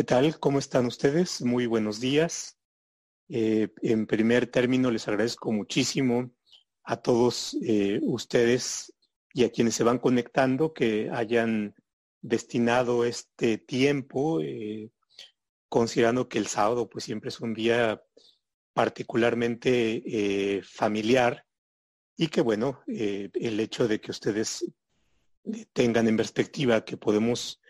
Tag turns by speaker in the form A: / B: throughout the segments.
A: ¿Qué tal? ¿Cómo están ustedes? Muy buenos días. Eh, en primer término, les agradezco muchísimo a todos eh, ustedes y a quienes se van conectando que hayan destinado este tiempo, eh, considerando que el sábado pues siempre es un día particularmente familiar y que bueno, el hecho de que ustedes tengan en perspectiva que podemos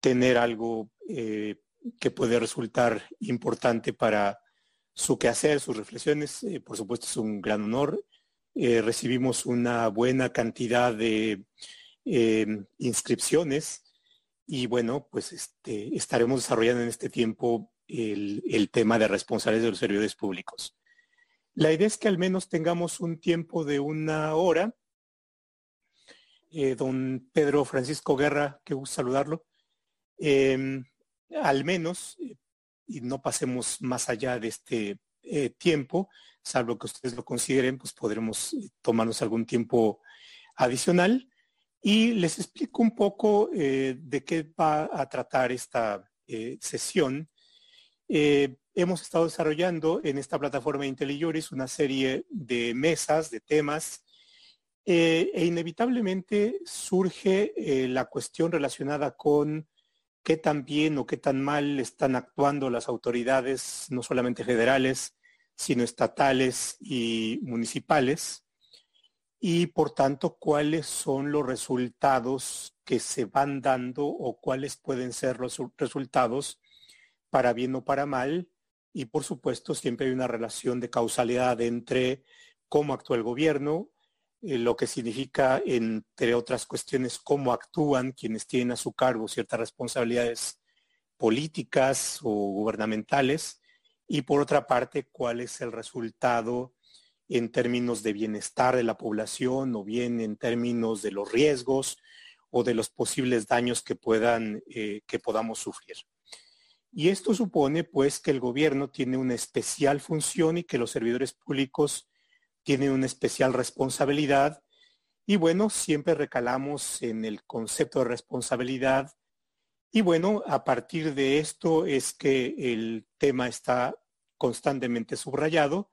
A: tener algo eh, que puede resultar importante para su quehacer, sus reflexiones. Eh, por supuesto, es un gran honor. Eh, recibimos una buena cantidad de inscripciones y bueno, pues este, estaremos desarrollando en este tiempo el, el tema de responsables de los servidores públicos. La idea es que al menos tengamos un tiempo de una hora. don Pedro Francisco Guerra, qué gusto saludarlo. Em, al menos, eh, y no pasemos más allá de este eh, tiempo, salvo que ustedes lo consideren, pues podremos eh, tomarnos algún tiempo adicional. Y les explico un poco de qué va a tratar esta sesión. hemos estado desarrollando en esta plataforma IntelliJuris una serie de mesas, de temas, e inevitablemente surge la cuestión relacionada con qué tan bien o qué tan mal están actuando las autoridades, no solamente federales, sino estatales y municipales, y por tanto cuáles son los resultados que se van dando o cuáles pueden ser los resultados para bien o para mal. Y por supuesto siempre hay una relación de causalidad entre cómo actúa el gobierno, eh, lo que significa, entre otras cuestiones, cómo actúan quienes tienen a su cargo ciertas responsabilidades políticas o gubernamentales, y por otra parte, cuál es el resultado en términos de bienestar de la población o bien en términos de los riesgos o de los posibles daños que puedan eh, que podamos sufrir. Y esto supone pues que el gobierno tiene una especial función y que los servidores públicos tiene una especial responsabilidad. Y bueno, siempre recalamos en el concepto de responsabilidad. Y bueno, a partir de esto es que el tema está constantemente subrayado,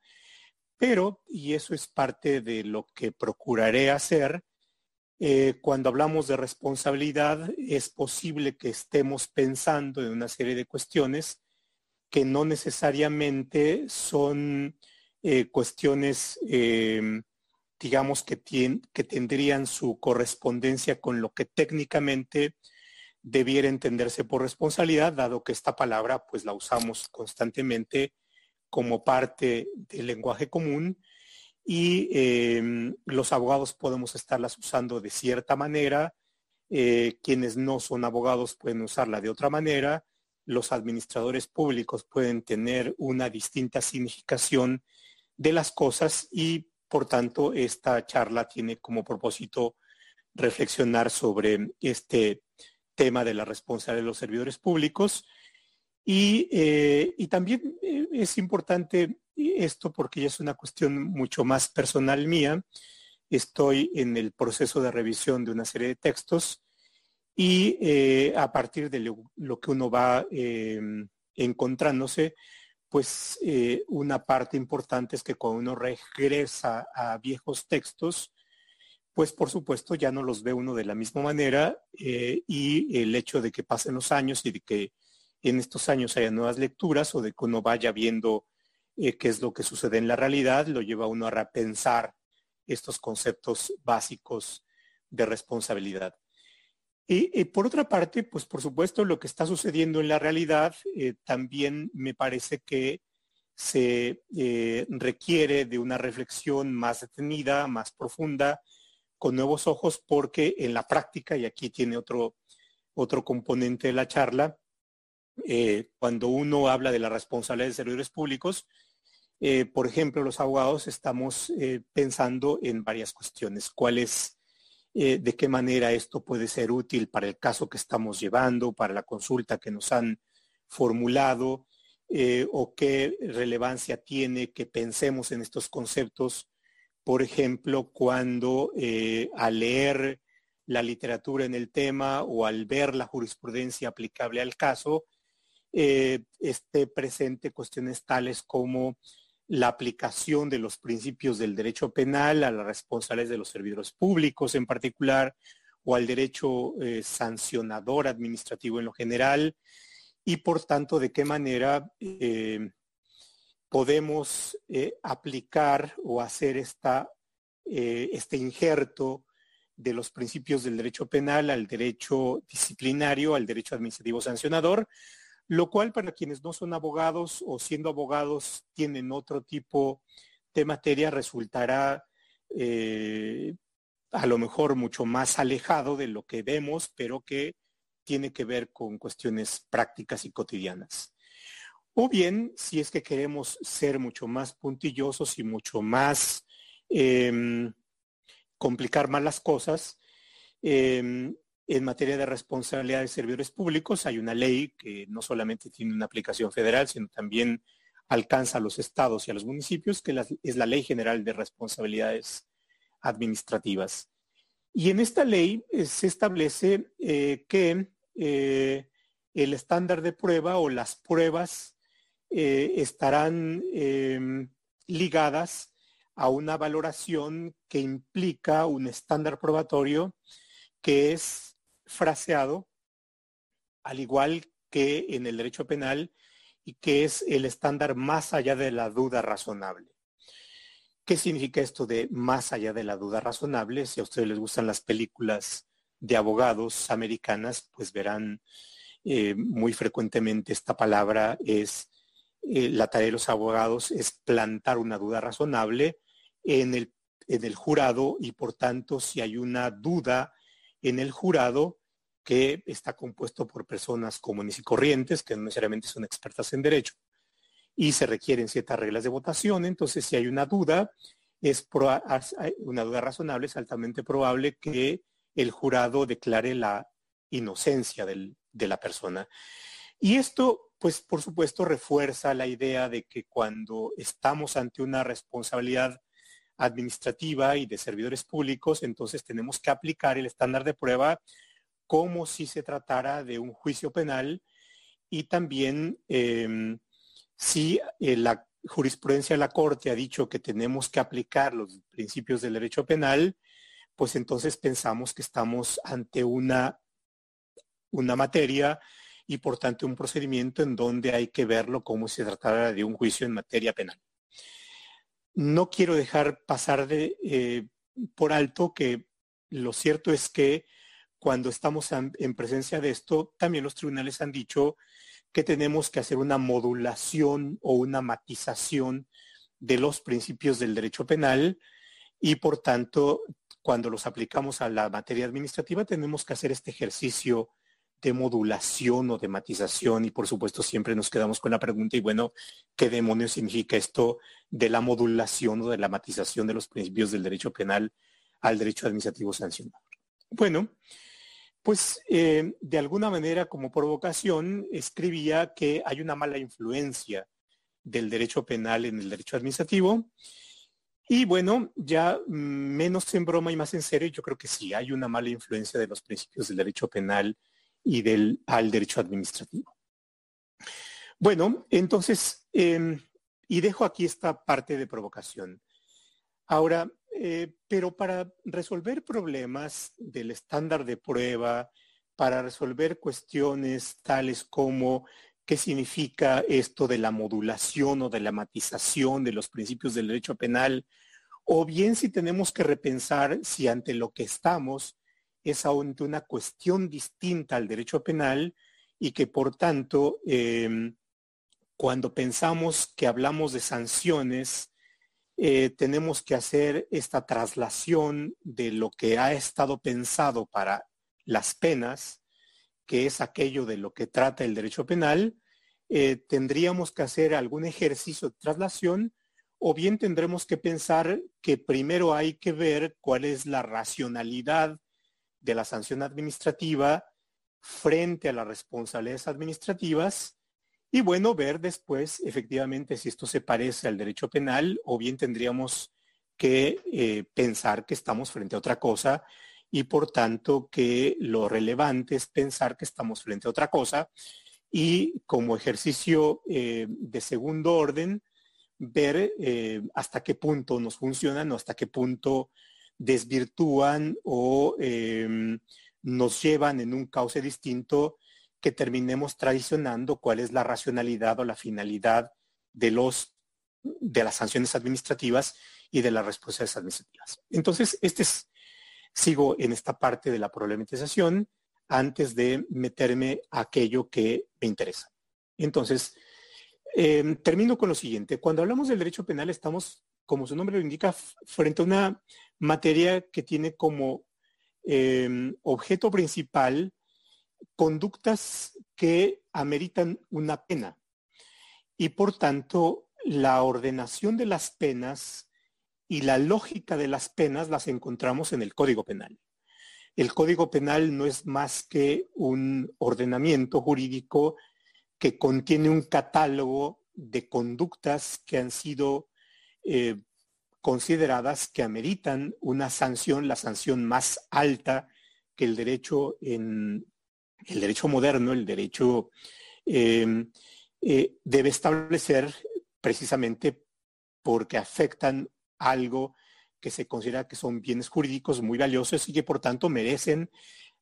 A: pero, y eso es parte de lo que procuraré hacer, eh, cuando hablamos de responsabilidad es posible que estemos pensando en una serie de cuestiones que no necesariamente son eh, cuestiones, em, digamos, que, que tendrían su correspondencia con lo que técnicamente debiera entenderse por responsabilidad, dado que esta palabra pues la usamos constantemente como parte del lenguaje común y em, los abogados podemos estarlas usando de cierta manera, eh, quienes no son abogados pueden usarla de otra manera, los administradores públicos pueden tener una distinta significación de las cosas y por tanto esta charla tiene como propósito reflexionar sobre este tema de la responsabilidad de los servidores públicos. Y, eh, también eh, es importante esto porque ya es una cuestión mucho más personal mía. Estoy en el proceso de revisión de una serie de textos y eh, a partir de lo que uno va encontrándose, pues eh, una parte importante es que cuando uno regresa a viejos textos, pues por supuesto ya no los ve uno de la misma manera eh, y el hecho de que pasen los años y de que en estos años haya nuevas lecturas o de que uno vaya viendo eh, qué es lo que sucede en la realidad, lo lleva a uno a repensar estos conceptos básicos de responsabilidad. Y, por otra parte, pues por supuesto lo que está sucediendo en la realidad eh, también me parece que se eh, requiere de una reflexión más detenida, más profunda, con nuevos ojos, porque en la práctica, y aquí tiene otro, otro componente de la charla, eh, cuando uno habla de la responsabilidad de servidores públicos, por ejemplo, los abogados estamos pensando en varias cuestiones. ¿Cuál es eh, de qué manera esto puede ser útil para el caso que estamos llevando, para la consulta que nos han formulado, eh, o qué relevancia tiene que pensemos en estos conceptos, por ejemplo, cuando eh, al leer la literatura en el tema o al ver la jurisprudencia aplicable al caso, esté presente cuestiones tales como la aplicación de los principios del derecho penal a las responsabilidades de los servidores públicos en particular o al derecho eh, sancionador administrativo en lo general y por tanto de qué manera eh, podemos eh, aplicar o hacer esta, este injerto de los principios del derecho penal al derecho disciplinario, al derecho administrativo sancionador, lo cual para quienes no son abogados o siendo abogados tienen otro tipo de materia resultará eh, a lo mejor mucho más alejado de lo que vemos, pero que tiene que ver con cuestiones prácticas y cotidianas. O bien, si es que queremos ser mucho más puntillosos y mucho más em, complicar más las cosas, em, en materia de responsabilidad de servidores públicos hay una ley que no solamente tiene una aplicación federal, sino también alcanza a los estados y a los municipios, que es la Ley General de Responsabilidades Administrativas. Y en esta ley eh, se establece eh, que eh, el estándar de prueba o las pruebas estarán em, ligadas a una valoración que implica un estándar probatorio que es fraseado, al igual que en el derecho penal, y que es el estándar más allá de la duda razonable. ¿Qué significa esto de más allá de la duda razonable? Si a ustedes les gustan las películas de abogados americanas, pues verán eh, muy frecuentemente esta palabra es, eh, la tarea de los abogados es plantar una duda razonable en el, en el jurado y por tanto si hay una duda en el jurado que está compuesto por personas comunes y corrientes, que no necesariamente son expertas en derecho, y se requieren ciertas reglas de votación. Entonces, si hay una duda, es una duda razonable, es altamente probable que el jurado declare la inocencia de la persona. Y esto, pues, por supuesto, refuerza la idea de que cuando estamos ante una responsabilidad administrativa y de servidores públicos, entonces tenemos que aplicar el estándar de prueba como si se tratara de un juicio penal y también em, si eh, la jurisprudencia de la Corte ha dicho que tenemos que aplicar los principios del derecho penal, pues entonces pensamos que estamos ante una, una materia y por tanto un procedimiento en donde hay que verlo como si se tratara de un juicio en materia penal. No quiero dejar pasar eh, por alto que lo cierto es que cuando estamos en, presencia de esto, también los tribunales han dicho que tenemos que hacer una modulación o una matización de los principios del derecho penal y por tanto, cuando los aplicamos a la materia administrativa, tenemos que hacer este ejercicio de modulación o de matización y por supuesto siempre nos quedamos con la pregunta y bueno, ¿qué demonios significa esto de la modulación o de la matización de los principios del derecho penal al derecho administrativo sancionado? Bueno, pues eh, de alguna manera como provocación escribía que hay una mala influencia del derecho penal en el derecho administrativo. Y bueno, ya menos en broma y más en serio, yo creo que sí hay una mala influencia de los principios del derecho penal y del al derecho administrativo. Bueno, entonces, em, y dejo aquí esta parte de provocación. Ahora, eh, pero para resolver problemas del estándar de prueba, para resolver cuestiones tales como qué significa esto de la modulación o de la matización de los principios del derecho penal, o bien si tenemos que repensar si ante lo que estamos es ante una cuestión distinta al derecho penal y que por tanto, em, cuando pensamos que hablamos de sanciones, eh, tenemos que hacer esta traslación de lo que ha estado pensado para las penas, que es aquello de lo que trata el derecho penal, eh, tendríamos que hacer algún ejercicio de traslación o bien tendremos que pensar que primero hay que ver cuál es la racionalidad de la sanción administrativa frente a las responsabilidades administrativas y bueno, ver después efectivamente si esto se parece al derecho penal o bien tendríamos que eh, pensar que estamos frente a otra cosa y por tanto que lo relevante es pensar que estamos frente a otra cosa y como ejercicio eh, de segundo orden, ver eh, hasta qué punto nos funcionan o hasta qué punto desvirtúan o em, nos llevan en un cauce distinto que terminemos traicionando cuál es la racionalidad o la finalidad de los de las sanciones administrativas y de las responsabilidades administrativas. Entonces, este es, sigo en esta parte de la problematización antes de meterme a aquello que me interesa. Entonces, em, termino con lo siguiente. Cuando hablamos del derecho penal estamos, como su nombre lo indica, frente a una materia que tiene como em, objeto principal conductas que ameritan una pena. Y por tanto, la ordenación de las penas y la lógica de las penas las encontramos en el Código Penal. El Código Penal no es más que un ordenamiento jurídico que contiene un catálogo de conductas que han sido eh, consideradas que ameritan una sanción, la sanción más alta que el derecho en el derecho moderno, el derecho em, eh, debe establecer precisamente porque afectan algo que se considera que son bienes jurídicos muy valiosos y que por tanto merecen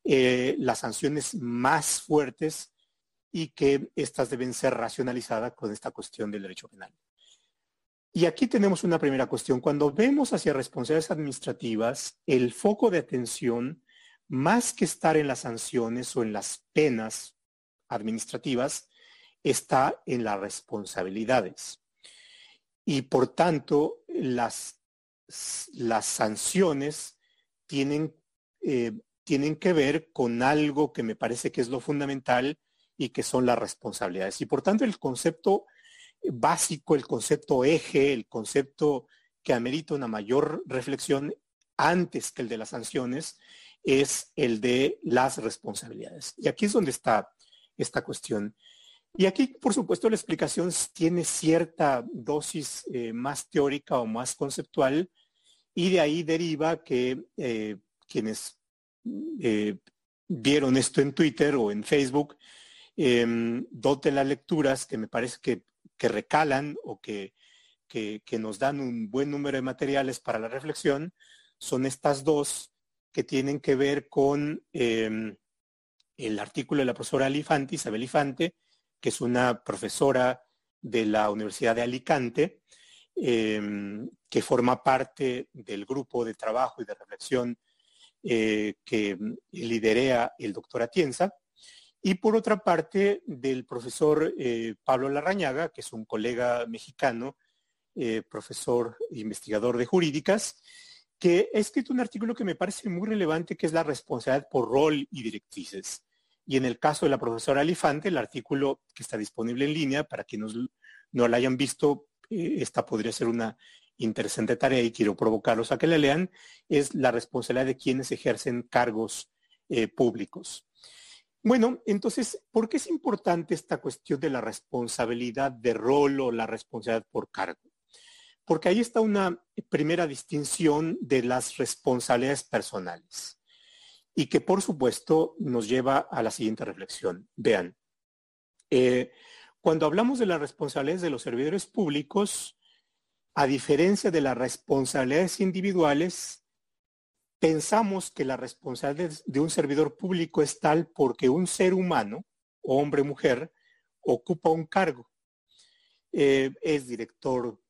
A: eh, las sanciones más fuertes y que éstas deben ser racionalizadas con esta cuestión del derecho penal. Y aquí tenemos una primera cuestión. Cuando vemos hacia responsabilidades administrativas, el foco de atención, más que estar en las sanciones o en las penas administrativas, está en las responsabilidades. Y por tanto, las, las sanciones tienen, eh, tienen que ver con algo que me parece que es lo fundamental y que son las responsabilidades. Y por tanto, el concepto básico, el concepto eje, el concepto que amerita una mayor reflexión antes que el de las sanciones, es el de las responsabilidades. Y aquí es donde está esta cuestión. Y aquí, por supuesto, la explicación tiene cierta dosis eh, más teórica o más conceptual, y de ahí deriva que eh, quienes eh, vieron esto en Twitter o en Facebook, em, doten las lecturas que me parece que que recalan o que, nos dan un buen número de materiales para la reflexión son estas dos que tienen que ver con em, el artículo de la profesora Alifante, Isabel Ifante, que es una profesora de la Universidad de Alicante, em, que forma parte del grupo de trabajo y de reflexión eh, que liderea el doctor Atienza, y por otra parte, del profesor eh, Pablo Larrañaga, que es un colega mexicano, eh, profesor e investigador de jurídicas, que ha escrito un artículo que me parece muy relevante, que es la responsabilidad por rol y directrices. Y en el caso de la profesora Alifante, el artículo que está disponible en línea, para quienes no lo hayan visto, eh, esta podría ser una interesante tarea y quiero provocarlos a que la lean, es la responsabilidad de quienes ejercen cargos públicos. Bueno, entonces, ¿por qué es importante esta cuestión de la responsabilidad de rol o la responsabilidad por cargo? Porque ahí está una primera distinción de las responsabilidades personales y que por supuesto nos lleva a la siguiente reflexión. Vean, eh, cuando hablamos de las responsabilidades de los servidores públicos, a diferencia de las responsabilidades individuales, pensamos que la responsabilidad de un servidor público es tal porque un ser humano, hombre o mujer, ocupa un cargo. Eh, es director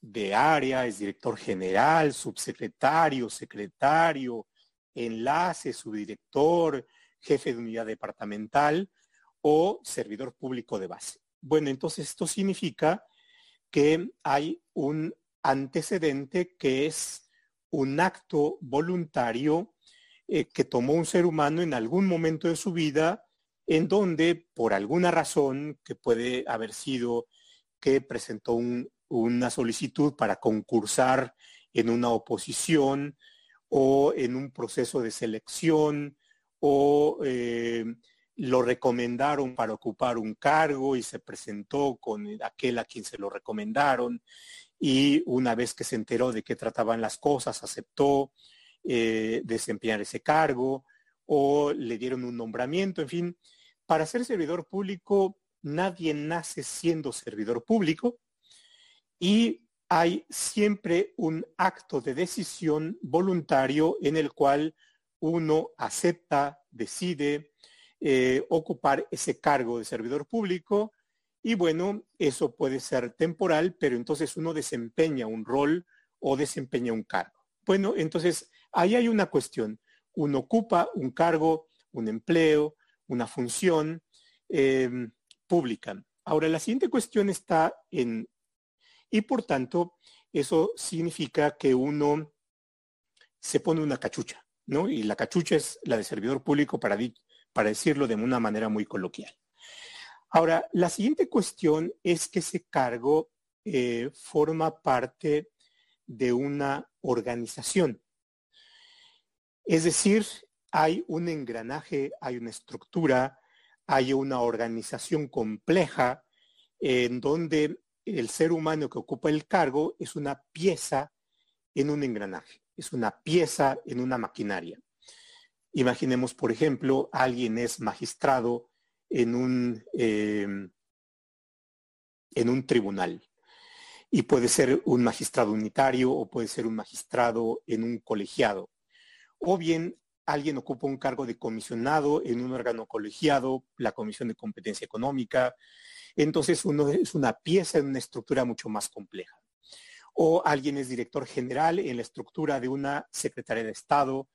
A: de área, es director general, subsecretario, secretario, enlace, subdirector, jefe de unidad departamental o servidor público de base. Bueno, entonces esto significa que hay un antecedente que es un acto voluntario eh, que tomó un ser humano en algún momento de su vida en donde por alguna razón que puede haber sido que presentó una solicitud para concursar en una oposición o en un proceso de selección o eh, lo recomendaron para ocupar un cargo y se presentó con aquel a quien se lo recomendaron y una vez que se enteró de qué trataban las cosas, aceptó eh, desempeñar ese cargo o le dieron un nombramiento, en fin, para ser servidor público, nadie nace siendo servidor público y hay siempre un acto de decisión voluntario en el cual uno acepta, decide eh, ocupar ese cargo de servidor público y bueno, eso puede ser temporal, pero entonces uno desempeña un rol o desempeña un cargo. Bueno, entonces ahí hay una cuestión. Uno ocupa un cargo, un empleo, una función em, pública. Ahora, la siguiente cuestión está en, y por tanto, eso significa que uno se pone una cachucha, ¿no? Y la cachucha es la de servidor público para, para decirlo de una manera muy coloquial. Ahora, la siguiente cuestión es que ese cargo eh, forma parte de una organización. Es decir, hay un engranaje, hay una estructura, hay una organización compleja en donde el ser humano que ocupa el cargo es una pieza en un engranaje, es una pieza en una maquinaria. Imaginemos, por ejemplo, alguien es magistrado en un, em, en un tribunal y puede ser un magistrado unitario o puede ser un magistrado en un colegiado. O bien alguien ocupa un cargo de comisionado en un órgano colegiado, la Comisión de Competencia Económica. Entonces uno es una pieza en una estructura mucho más compleja. O alguien es director general en la estructura de una Secretaría de Estado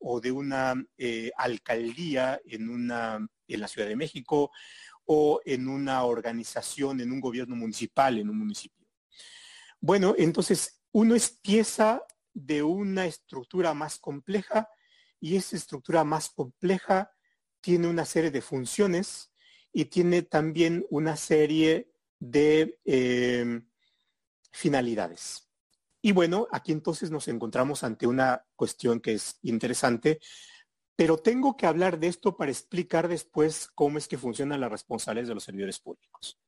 A: o de una eh, alcaldía en, una, en la Ciudad de México o en una organización, en un gobierno municipal, en un municipio. Bueno, entonces uno es pieza de una estructura más compleja y esa estructura más compleja tiene una serie de funciones y tiene también una serie de em, finalidades. Y bueno, aquí entonces nos encontramos ante una cuestión que es interesante, pero tengo que hablar de esto para explicar después cómo es que funcionan las responsabilidades de los servidores públicos.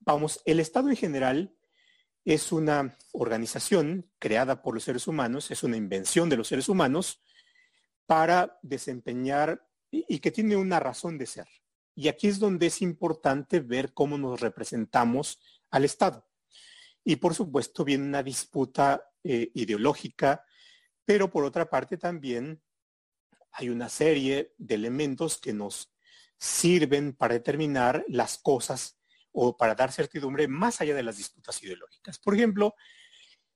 A: Vamos, el Estado en general es una organización creada por los seres humanos, es una invención de los seres humanos, para desempeñar y, que tiene una razón de ser. Y aquí es donde es importante ver cómo nos representamos al Estado. Y por supuesto viene una disputa eh, ideológica, pero por otra parte también hay una serie de elementos que nos sirven para determinar las cosas o para dar certidumbre más allá de las disputas ideológicas. Por ejemplo,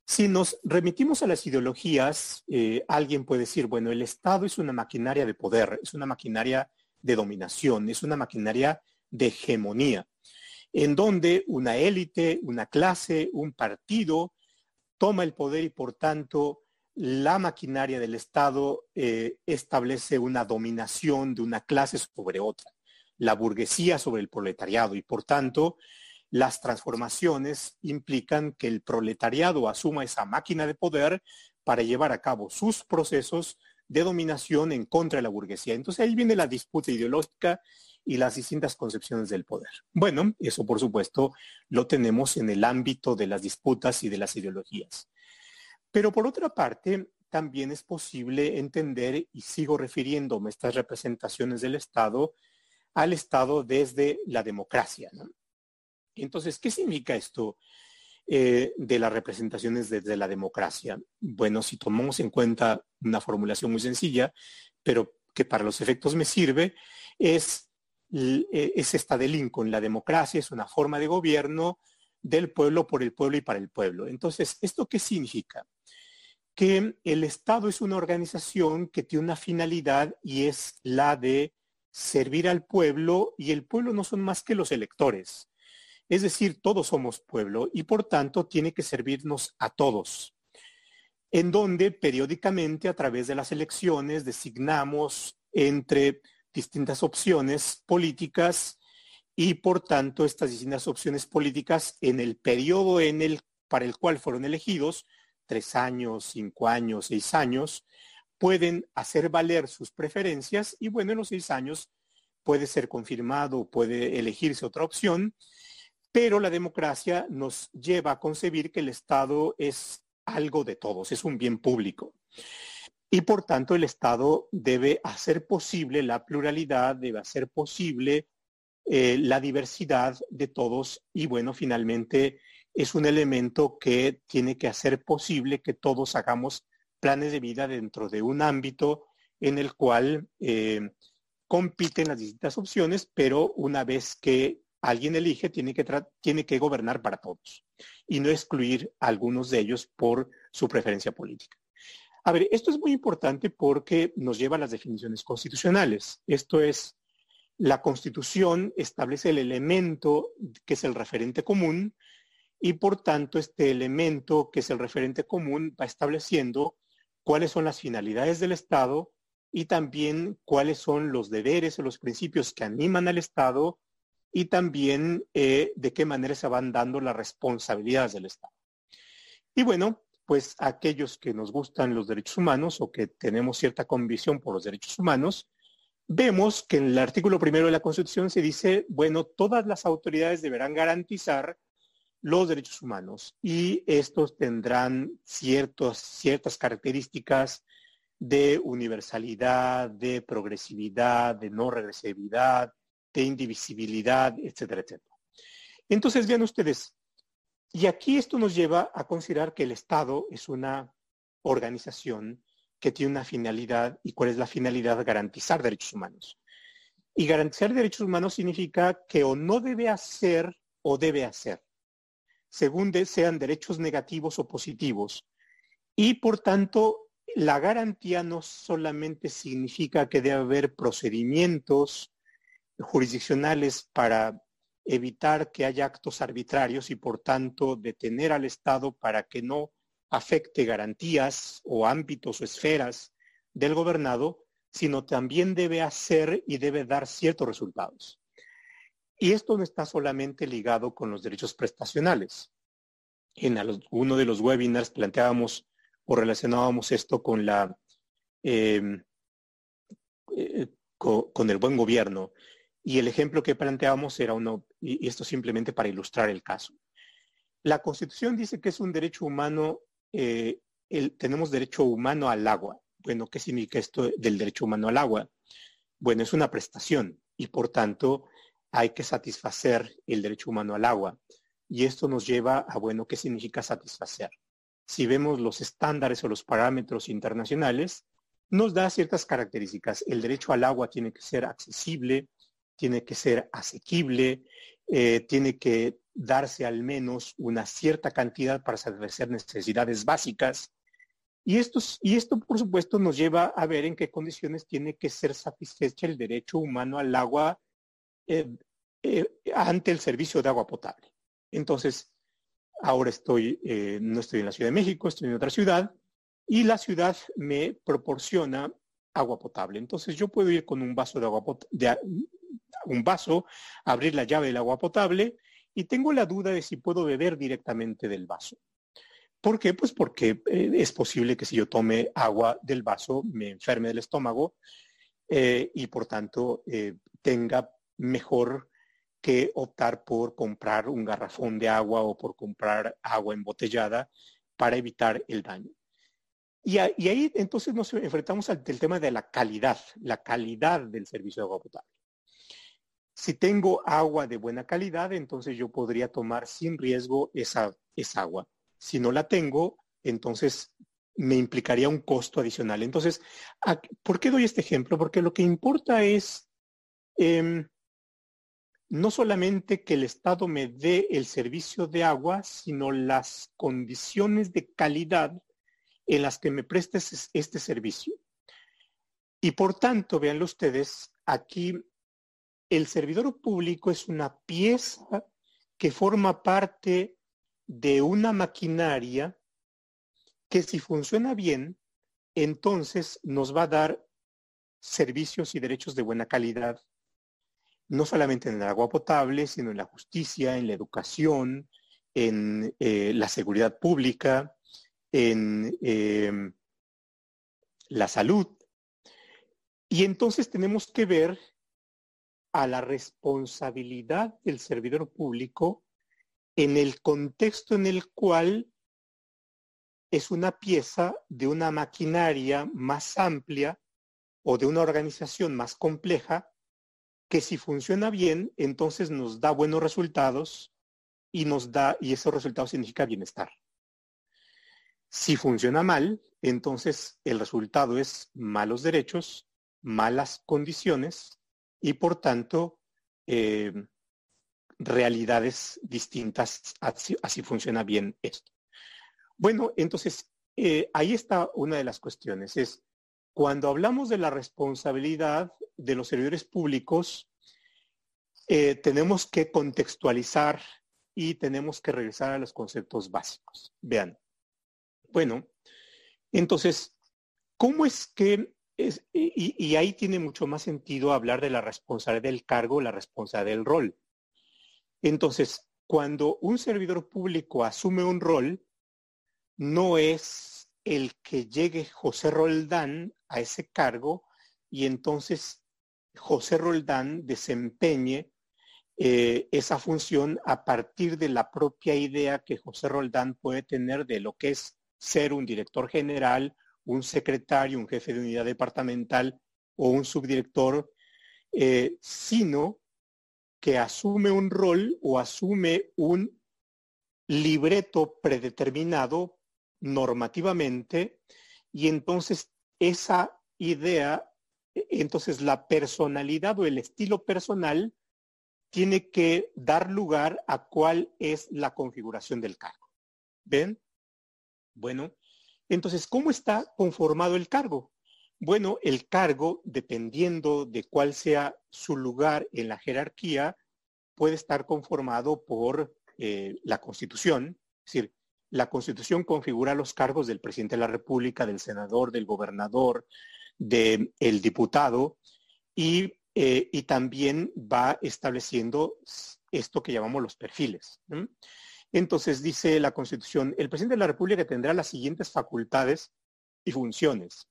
A: si nos remitimos a las ideologías, eh, alguien puede decir, bueno, el Estado es una maquinaria de poder, es una maquinaria de dominación, es una maquinaria de hegemonía, en donde una élite, una clase, un partido toma el poder y por tanto la maquinaria del Estado eh, establece una dominación de una clase sobre otra, la burguesía sobre el proletariado y por tanto las transformaciones implican que el proletariado asuma esa máquina de poder para llevar a cabo sus procesos de dominación en contra de la burguesía. Entonces ahí viene la disputa ideológica y las distintas concepciones del poder. Bueno, eso por supuesto lo tenemos en el ámbito de las disputas y de las ideologías. Pero por otra parte, también es posible entender, y sigo refiriéndome a estas representaciones del Estado, al Estado desde la democracia. Entonces, ¿qué significa esto eh, de las representaciones desde la democracia? Bueno, si tomamos en cuenta una formulación muy sencilla, pero que para los efectos me sirve, es, eh, es esta de Lincoln. La democracia es una forma de gobierno del pueblo por el pueblo y para el pueblo. Entonces, ¿esto qué significa? Que el Estado es una organización que tiene una finalidad y es la de servir al pueblo y el pueblo no son más que los electores. Es decir, todos somos pueblo y por tanto tiene que servirnos a todos, en donde periódicamente a través de las elecciones designamos entre distintas opciones políticas y por tanto estas distintas opciones políticas en el periodo en el, para el cual fueron elegidos, tres años, cinco años, seis años, pueden hacer valer sus preferencias y bueno, en los seis años puede ser confirmado, puede elegirse otra opción pero la democracia nos lleva a concebir que el Estado es algo de todos, es un bien público. Y por tanto el Estado debe hacer posible la pluralidad, debe hacer posible eh, la diversidad de todos y bueno, finalmente es un elemento que tiene que hacer posible que todos hagamos planes de vida dentro de un ámbito en el cual eh, compiten las distintas opciones, pero una vez que alguien elige, tiene que, tiene que gobernar para todos y no excluir a algunos de ellos por su preferencia política. A ver, esto es muy importante porque nos lleva a las definiciones constitucionales. Esto es, la Constitución establece el elemento que es el referente común y por tanto este elemento que es el referente común va estableciendo cuáles son las finalidades del Estado y también cuáles son los deberes o los principios que animan al Estado y también eh, de qué manera se van dando las responsabilidades del Estado. Y bueno, pues aquellos que nos gustan los derechos humanos o que tenemos cierta convicción por los derechos humanos, vemos que en el artículo primero de la Constitución se dice, bueno, todas las autoridades deberán garantizar los derechos humanos y estos tendrán ciertas características de universalidad, de progresividad, de no regresividad, de indivisibilidad, etcétera, etcétera. Entonces, vean ustedes, y aquí esto nos lleva a considerar que el Estado es una organización que tiene una finalidad, y cuál es la finalidad, garantizar derechos humanos. Y garantizar derechos humanos significa que o no debe hacer o debe hacer, según sean derechos negativos o positivos. Y por tanto, la garantía no solamente significa que debe haber procedimientos jurisdiccionales para evitar que haya actos arbitrarios y por tanto detener al Estado para que no afecte garantías o ámbitos o esferas del gobernado, sino también debe hacer y debe dar ciertos resultados. Y esto no está solamente ligado con los derechos prestacionales. En uno de los webinars planteábamos o relacionábamos esto con la em, eh, con, el buen gobierno. Y el ejemplo que planteábamos era uno, y esto simplemente para ilustrar el caso. La Constitución dice que es un derecho humano, eh, tenemos derecho humano al agua. Bueno, ¿qué significa esto del derecho humano al agua? Bueno, es una prestación y por tanto hay que satisfacer el derecho humano al agua. Y esto nos lleva a, bueno, ¿qué significa satisfacer? si vemos los estándares o los parámetros internacionales, nos da ciertas características. El derecho al agua tiene que ser accesible, tiene que ser asequible, eh, tiene que darse al menos una cierta cantidad para satisfacer necesidades básicas. Y y esto, por supuesto, nos lleva a ver en qué condiciones tiene que ser satisfecha el derecho humano al agua eh, eh, ante el servicio de agua potable. Entonces, Ahora estoy, eh, no estoy en la Ciudad de México, estoy en otra ciudad y la ciudad me proporciona agua potable. Entonces yo puedo ir con un vaso de agua potable, un vaso, abrir la llave del agua potable y tengo la duda de si puedo beber directamente del vaso. ¿Por qué? Pues porque es posible que si yo tome agua del vaso me enferme del estómago y por tanto tenga mejor que optar por comprar un garrafón de agua o por comprar agua embotellada para evitar el daño. Y, ahí entonces nos enfrentamos al tema de la calidad, la calidad del servicio de agua potable. Si tengo agua de buena calidad, entonces yo podría tomar sin riesgo esa, esa agua. Si no la tengo, entonces me implicaría un costo adicional. Entonces, ¿por qué doy este ejemplo? Porque lo que importa es em, no solamente que el Estado me dé el servicio de agua, sino las condiciones de calidad en las que me prestes este servicio. Y por tanto, veanlo ustedes, aquí el servidor público es una pieza que forma parte de una maquinaria que si funciona bien, entonces nos va a dar servicios y derechos de buena calidad no solamente en el agua potable, sino en la justicia, en la educación, en eh, la seguridad pública, en em, la salud. Y entonces tenemos que ver a la responsabilidad del servidor público en el contexto en el cual es una pieza de una maquinaria más amplia o de una organización más compleja que si funciona bien, entonces nos da buenos resultados y nos da, y esos resultados significa bienestar. Si funciona mal, entonces el resultado es malos derechos, malas condiciones y por tanto eh, realidades distintas, así, funciona bien esto. Bueno, entonces eh, ahí está una de las cuestiones, es cuando hablamos de la responsabilidad de los servidores públicos, eh, tenemos que contextualizar y tenemos que regresar a los conceptos básicos. Vean. Bueno, entonces, ¿cómo es que es, y, y, ahí tiene mucho más sentido hablar de la responsabilidad del cargo, la responsabilidad del rol. Entonces, cuando un servidor público asume un rol, no es el que llegue José Roldán a ese cargo y entonces José Roldán desempeñe eh, esa función a partir de la propia idea que José Roldán puede tener de lo que es ser un director general, un secretario, un jefe de unidad departamental o un subdirector, eh, sino que asume un rol o asume un libreto predeterminado normativamente y entonces esa idea, entonces la personalidad o el estilo personal tiene que dar lugar a cuál es la configuración del cargo. ¿Ven? Bueno, entonces, ¿cómo está conformado el cargo? Bueno, el cargo, dependiendo de cuál sea su lugar en la jerarquía, puede estar conformado por eh, la Constitución, es decir, la Constitución configura los cargos del presidente de la República, del senador, del gobernador, del diputado y, eh, y, también va estableciendo esto que llamamos los perfiles. Entonces dice la Constitución, el presidente de la República tendrá las siguientes facultades y funciones.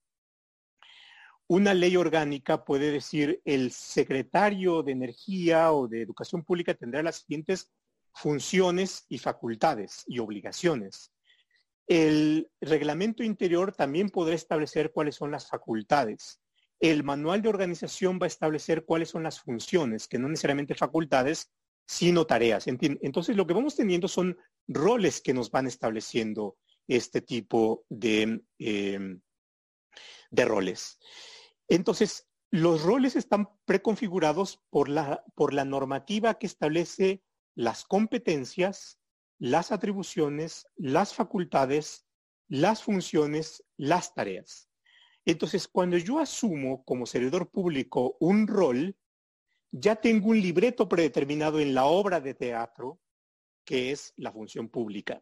A: Una ley orgánica puede decir el secretario de Energía o de Educación Pública tendrá las siguientes funciones y facultades y obligaciones. El reglamento interior también podrá establecer cuáles son las facultades. El manual de organización va a establecer cuáles son las funciones, que no necesariamente facultades, sino tareas. Entonces, lo que vamos teniendo son roles que nos van estableciendo este tipo de, em, roles. Entonces, los roles están preconfigurados por la normativa que establece las competencias, las atribuciones, las facultades, las funciones, las tareas. Entonces, cuando yo asumo como servidor público un rol, ya tengo un libreto predeterminado en la obra de teatro, que es la función pública.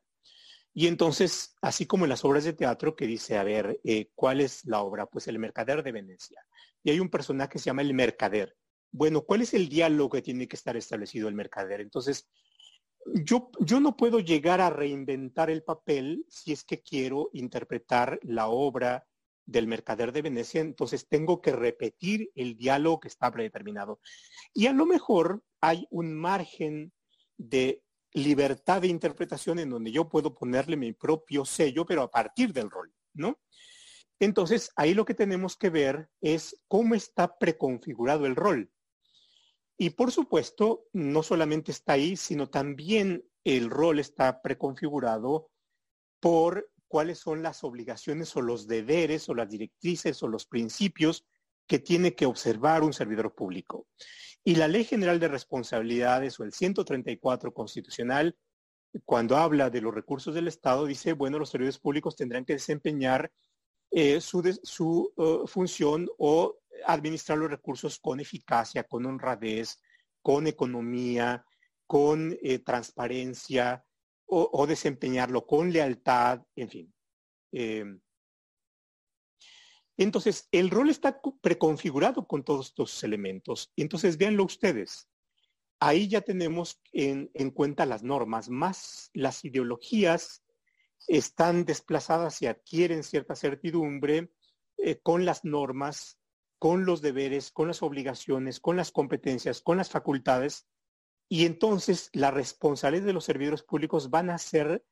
A: Y entonces, así como en las obras de teatro que dice, a ver, eh, ¿cuál es la obra? Pues el mercader de Venecia. Y hay un personaje que se llama el mercader bueno, ¿cuál es el diálogo que tiene que estar establecido el mercader? Entonces, yo, no puedo llegar a reinventar el papel si es que quiero interpretar la obra del mercader de Venecia, entonces tengo que repetir el diálogo que está predeterminado. Y a lo mejor hay un margen de libertad de interpretación en donde yo puedo ponerle mi propio sello, pero a partir del rol, ¿no? Entonces, ahí lo que tenemos que ver es cómo está preconfigurado el rol. Y por supuesto, no solamente está ahí, sino también el rol está preconfigurado por cuáles son las obligaciones o los deberes o las directrices o los principios que tiene que observar un servidor público. Y la Ley General de Responsabilidades o el 134 constitucional, cuando habla de los recursos del Estado, dice, bueno, los servidores públicos tendrán que desempeñar eh, su, uh, función o administrar los recursos con eficacia, con honradez, con economía, con eh, transparencia o, desempeñarlo con lealtad, en fin. Em, entonces, el rol está preconfigurado con todos estos elementos. Entonces, véanlo ustedes. Ahí ya tenemos en, cuenta las normas, más las ideologías están desplazadas y adquieren cierta certidumbre eh, con las normas con los deberes, con las obligaciones, con las competencias, con las facultades, y entonces las responsabilidades de los servidores públicos van a ser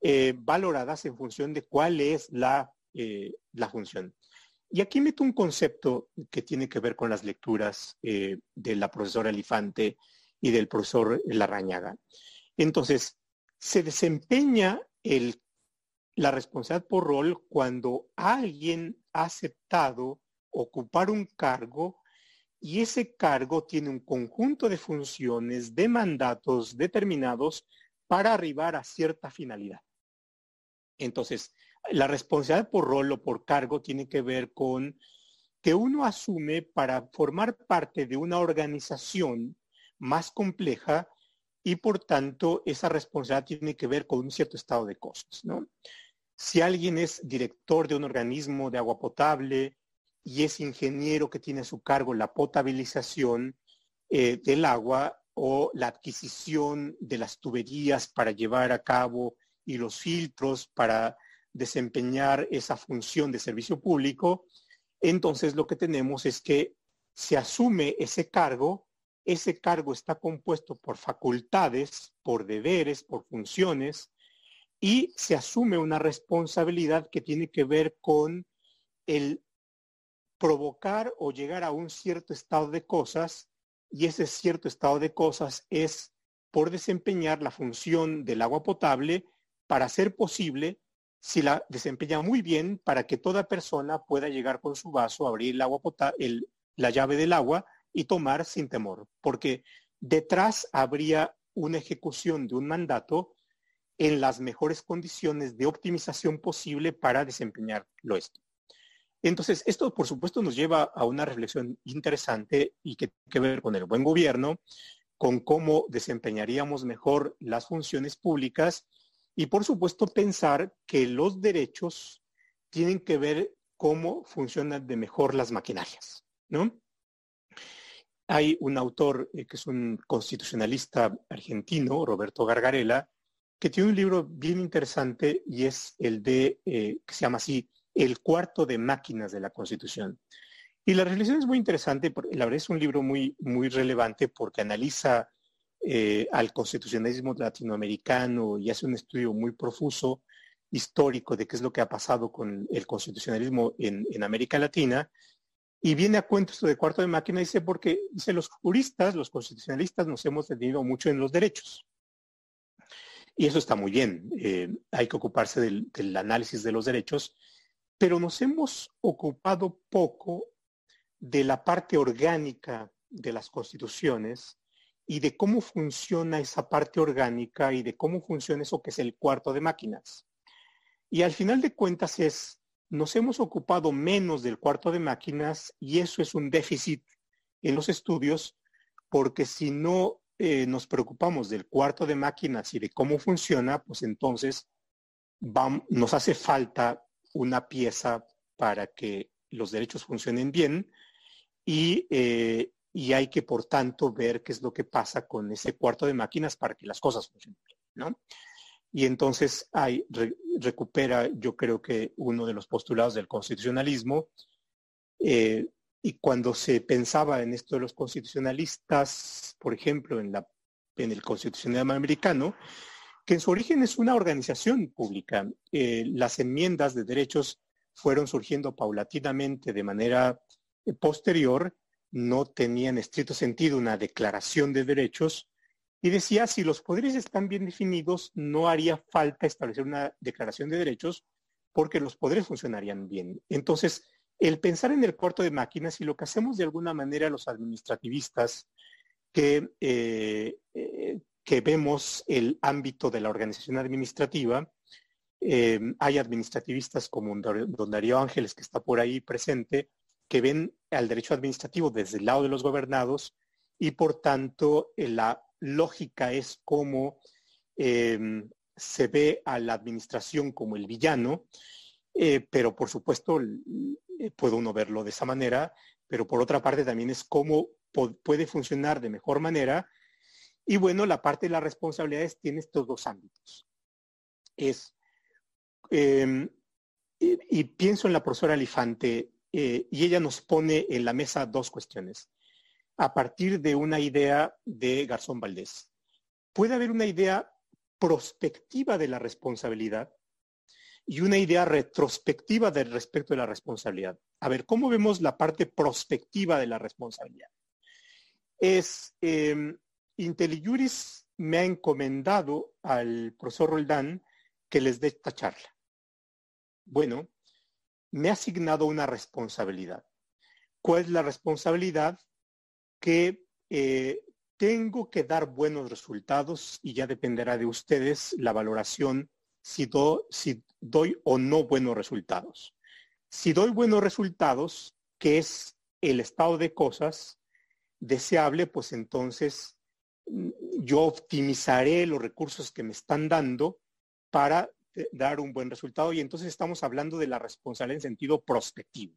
A: eh, valoradas en función de cuál es la, eh, la función. Y aquí meto un concepto que tiene que ver con las lecturas eh, de la profesora Elifante y del profesor Larrañaga. Entonces, se desempeña la responsabilidad por rol cuando alguien ha aceptado ocupar un cargo y ese cargo tiene un conjunto de funciones, de mandatos determinados para arribar a cierta finalidad. Entonces, la responsabilidad por rol o por cargo tiene que ver con que uno asume para formar parte de una organización más compleja y por tanto esa responsabilidad tiene que ver con un cierto estado de cosas. Si alguien es director de un organismo de agua potable y es ingeniero que tiene a su cargo la potabilización eh, del agua o la adquisición de las tuberías para llevar a cabo y los filtros para desempeñar esa función de servicio público, entonces lo que tenemos es que se asume ese cargo, ese cargo está compuesto por facultades, por deberes, por funciones, y se asume una responsabilidad que tiene que ver con el provocar o llegar a un cierto estado de cosas, y ese cierto estado de cosas es por desempeñar la función del agua potable para hacer posible si la desempeña muy bien para que toda persona pueda llegar con su vaso, abrir la llave del agua y tomar sin temor, porque detrás habría una ejecución de un mandato en las mejores condiciones de optimización posible para desempeñarlo esto. Entonces, esto por supuesto nos lleva a una reflexión interesante y que tiene que ver con el buen gobierno, con cómo desempeñaríamos mejor las funciones públicas y por supuesto pensar que los derechos tienen que ver cómo funcionan de mejor las maquinarias, ¿no? Hay un autor eh, que es un constitucionalista argentino, Roberto Gargarella, que tiene un libro bien interesante y es el de, eh, que se llama así, El cuarto de máquinas de la Constitución. Y la reflexión es muy interesante, la verdad es un libro muy, muy relevante porque analiza eh, al constitucionalismo latinoamericano y hace un estudio muy profuso histórico de qué es lo que ha pasado con el constitucionalismo en, América Latina. Y viene a cuento esto de cuarto de máquina, dice, porque dice, los juristas, los constitucionalistas nos hemos detenido mucho en los derechos. Y eso está muy bien, eh, hay que ocuparse del análisis de los derechos, pero nos hemos ocupado poco de la parte orgánica de las constituciones y de cómo funciona esa parte orgánica y de cómo funciona eso que es el cuarto de máquinas. Y al final de cuentas es, nos hemos ocupado menos del cuarto de máquinas y eso es un déficit en los estudios porque si no eh, nos preocupamos del cuarto de máquinas y de cómo funciona, pues entonces nos hace falta una pieza para que los derechos funcionen bien y, eh, y hay que, por tanto, ver qué es lo que pasa con ese cuarto de máquinas para que las cosas funcionen, ¿no? Y entonces hay, recupera, yo creo que uno de los postulados del constitucionalismo, eh, y cuando se pensaba en esto de los constitucionalistas, por ejemplo, en, la, en el constitucionalismo americano, que en su origen es una organización pública. Eh, las enmiendas de derechos fueron surgiendo paulatinamente de manera eh, posterior no tenía en estricto sentido una declaración de derechos y decía, si los poderes están bien definidos, no haría falta establecer una declaración de derechos porque los poderes funcionarían bien. Entonces, el pensar en el cuarto de máquinas y lo que hacemos de alguna manera los administrativistas que, eh, que vemos el ámbito de la organización administrativa, eh, hay administrativistas como don Darío Ángeles, que está por ahí presente, que ven al derecho administrativo desde el lado de los gobernados y por tanto eh, la lógica es cómo em, se ve a la administración como el villano, eh, pero por supuesto eh, puede uno verlo de esa manera, pero por otra parte también es cómo puede funcionar de mejor manera. Y bueno, la parte de las responsabilidades tiene estos dos ámbitos. Es, em, y, pienso en la profesora Alifante, eh, y ella nos pone en la mesa dos cuestiones. A partir de una idea de Garzón Valdés. Puede haber una idea prospectiva de la responsabilidad y una idea retrospectiva del respecto de la responsabilidad. A ver, ¿cómo vemos la parte prospectiva de la responsabilidad? Es, eh, IntelliJuris me ha encomendado al profesor Roldán que les dé esta charla. Bueno, me ha asignado una responsabilidad. ¿Cuál es la responsabilidad? Que eh, tengo que dar buenos resultados y ya dependerá de ustedes la valoración si, doy o no buenos resultados. Si doy buenos resultados, que es el estado de cosas deseable, pues entonces yo optimizaré los recursos que me están dando para eh, dar un buen resultado y entonces estamos hablando de la responsabilidad en sentido prospectivo.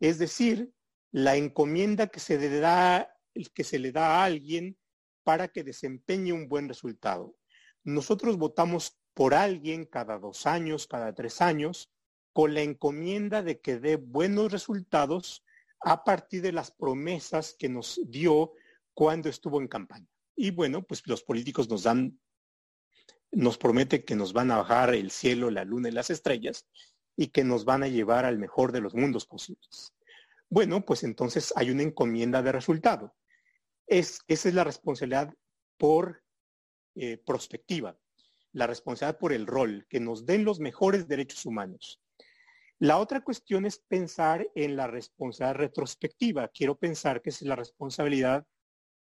A: Es decir, la encomienda que se le da, que se le da a alguien para que desempeñe un buen resultado. Nosotros votamos por alguien cada dos años, cada tres años, con la encomienda de que dé buenos resultados a partir de las promesas que nos dio cuando estuvo en campaña. Y bueno, pues los políticos nos dan, nos promete que nos van a bajar el cielo, la luna y las estrellas y que nos van a llevar al mejor de los mundos posibles. Bueno, pues entonces hay una encomienda de resultado. Es, esa es la responsabilidad por eh, prospectiva, la responsabilidad por el rol, que nos den los mejores derechos humanos. La otra cuestión es pensar en la responsabilidad retrospectiva. Quiero pensar que es la responsabilidad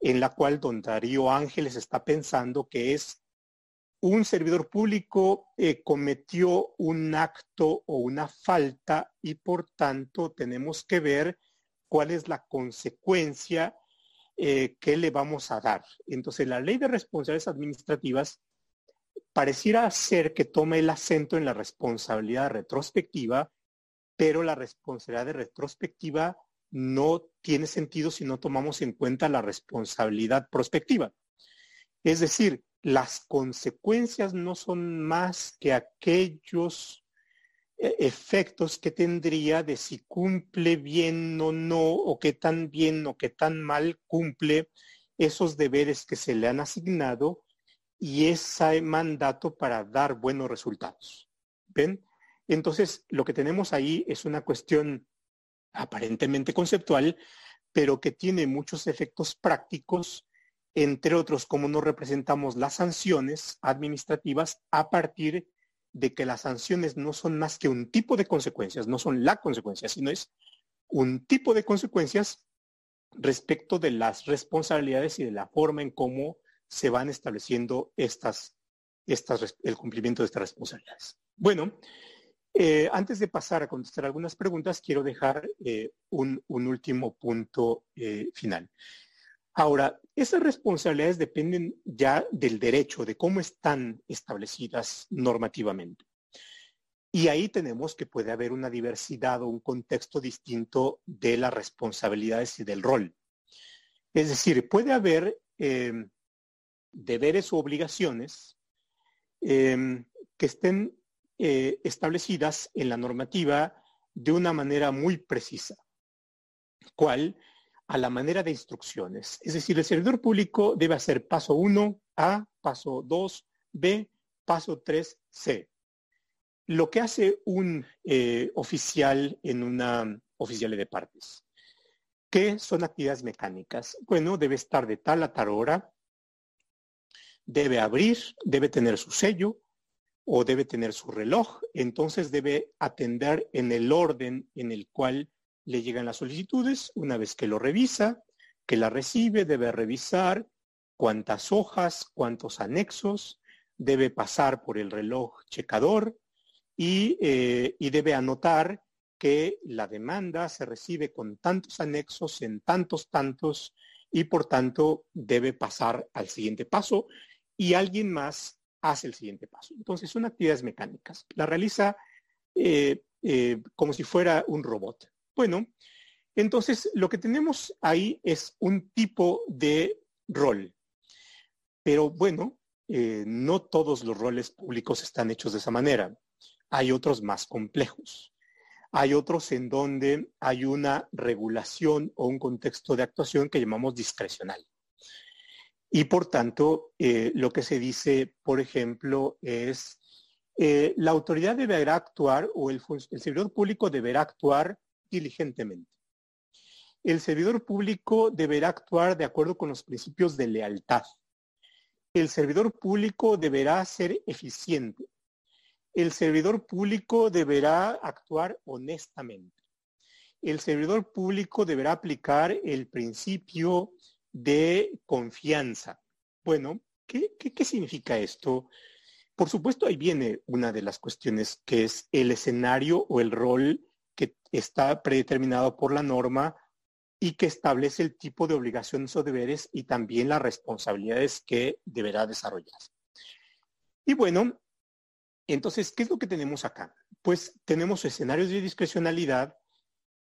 A: en la cual don Darío Ángeles está pensando que es un servidor público eh, cometió un acto o una falta y por tanto tenemos que ver cuál es la consecuencia eh, que le vamos a dar. Entonces la ley de responsabilidades administrativas pareciera ser que tome el acento en la responsabilidad retrospectiva, pero la responsabilidad de retrospectiva no tiene sentido si no tomamos en cuenta la responsabilidad prospectiva. Es decir, las consecuencias no son más que aquellos eh, efectos que tendría de si cumple bien o no, o qué tan bien o qué tan mal cumple esos deberes que se le han asignado y ese mandato para dar buenos resultados. ¿Ven? Entonces, lo que tenemos ahí es una cuestión aparentemente conceptual, pero que tiene muchos efectos prácticos entre otros, cómo nos representamos las sanciones administrativas a partir de que las sanciones no son más que un tipo de consecuencias, no son la consecuencia, sino es un tipo de consecuencias respecto de las responsabilidades y de la forma en cómo se van estableciendo estas, estas, el cumplimiento de estas responsabilidades. Bueno, eh, antes de pasar a contestar algunas preguntas, quiero dejar eh, un, último punto eh, final. Ahora, esas responsabilidades dependen ya del derecho, de cómo están establecidas normativamente. Y ahí tenemos que puede haber una diversidad o un contexto distinto de las responsabilidades y del rol. Es decir, puede haber deberes o obligaciones que estén eh, establecidas en la normativa de una manera muy precisa. ¿Cuál? a la manera de instrucciones. Es decir, el servidor público debe hacer paso 1, A, paso 2, B, paso 3, C. Lo que hace un eh, oficial en una oficial de partes. ¿Qué son actividades mecánicas? Bueno, debe estar de tal a tal hora, debe abrir, debe tener su sello o debe tener su reloj, entonces debe atender en el orden en el cual le llegan las solicitudes, una vez que lo revisa, que la recibe, debe revisar cuántas hojas, cuántos anexos, debe pasar por el reloj checador y, eh, y debe anotar que la demanda se recibe con tantos anexos en tantos tantos y por tanto debe pasar al siguiente paso. Y alguien más hace el siguiente paso. Entonces son actividades mecánicas. La realiza eh, eh, como si fuera un robot. Bueno, entonces lo que tenemos ahí es un tipo de rol. Pero bueno, eh, no todos los roles públicos están hechos de esa manera. Hay otros más complejos. Hay otros en donde hay una regulación o un contexto de actuación que llamamos discrecional. Y por tanto, eh, lo que se dice, por ejemplo, es eh, la autoridad deberá actuar o el servidor público deberá actuar diligentemente. El servidor público deberá actuar de acuerdo con los principios de lealtad. El servidor público deberá ser eficiente. El servidor público deberá actuar honestamente. El servidor público deberá aplicar el principio de confianza. Bueno, ¿qué, significa esto? Por supuesto, ahí viene una de las cuestiones que es el escenario o el rol que está predeterminado por la norma y que establece el tipo de obligaciones o deberes y también las responsabilidades que deberá desarrollar. Y bueno, entonces, ¿qué es lo que tenemos acá? Pues tenemos escenarios de discrecionalidad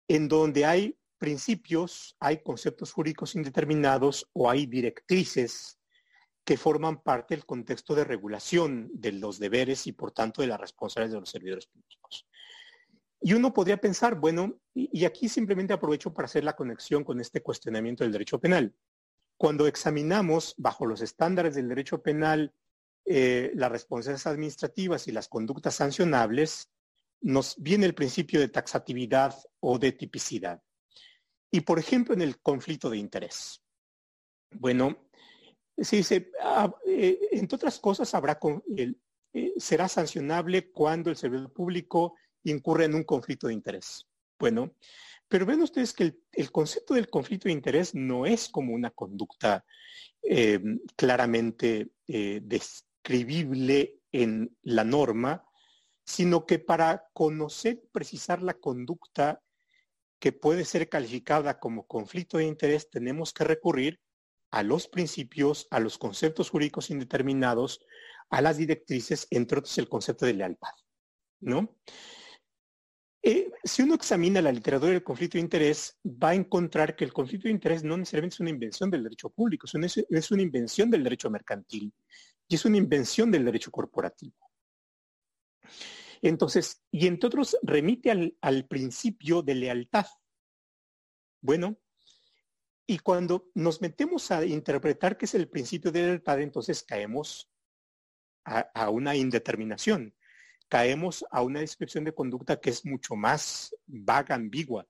A: en donde hay principios, hay conceptos jurídicos indeterminados o hay directrices que forman parte del contexto de regulación de los deberes y por tanto de las responsabilidades de los servidores públicos. Y uno podría pensar, bueno, y aquí simplemente aprovecho para hacer la conexión con este cuestionamiento del derecho penal. Cuando examinamos bajo los estándares del derecho penal eh, las responsabilidades administrativas y las conductas sancionables, nos viene el principio de taxatividad o de tipicidad. Y por ejemplo, en el conflicto de interés. Bueno, se dice, ah, eh, entre otras cosas, habrá eh, será sancionable cuando el servidor público incurre en un conflicto de interés. Bueno, pero ven ustedes que el, concepto del conflicto de interés no es como una conducta eh, claramente describible en la norma, sino que para conocer y precisar la conducta que puede ser calificada como conflicto de interés, tenemos que recurrir a los principios, a los conceptos jurídicos indeterminados, a las directrices, entre otros el concepto de lealtad. ¿no? Eh, si uno examina la literatura del conflicto de interés, va a encontrar que el conflicto de interés no necesariamente es una invención del derecho público, es una invención del derecho mercantil y es una invención del derecho corporativo. Entonces, y entre otros, remite al, principio de lealtad. Bueno, y cuando nos metemos a interpretar qué es el principio de lealtad, entonces caemos a, una indeterminación, caemos a una descripción de conducta que es mucho más vaga, ambigua.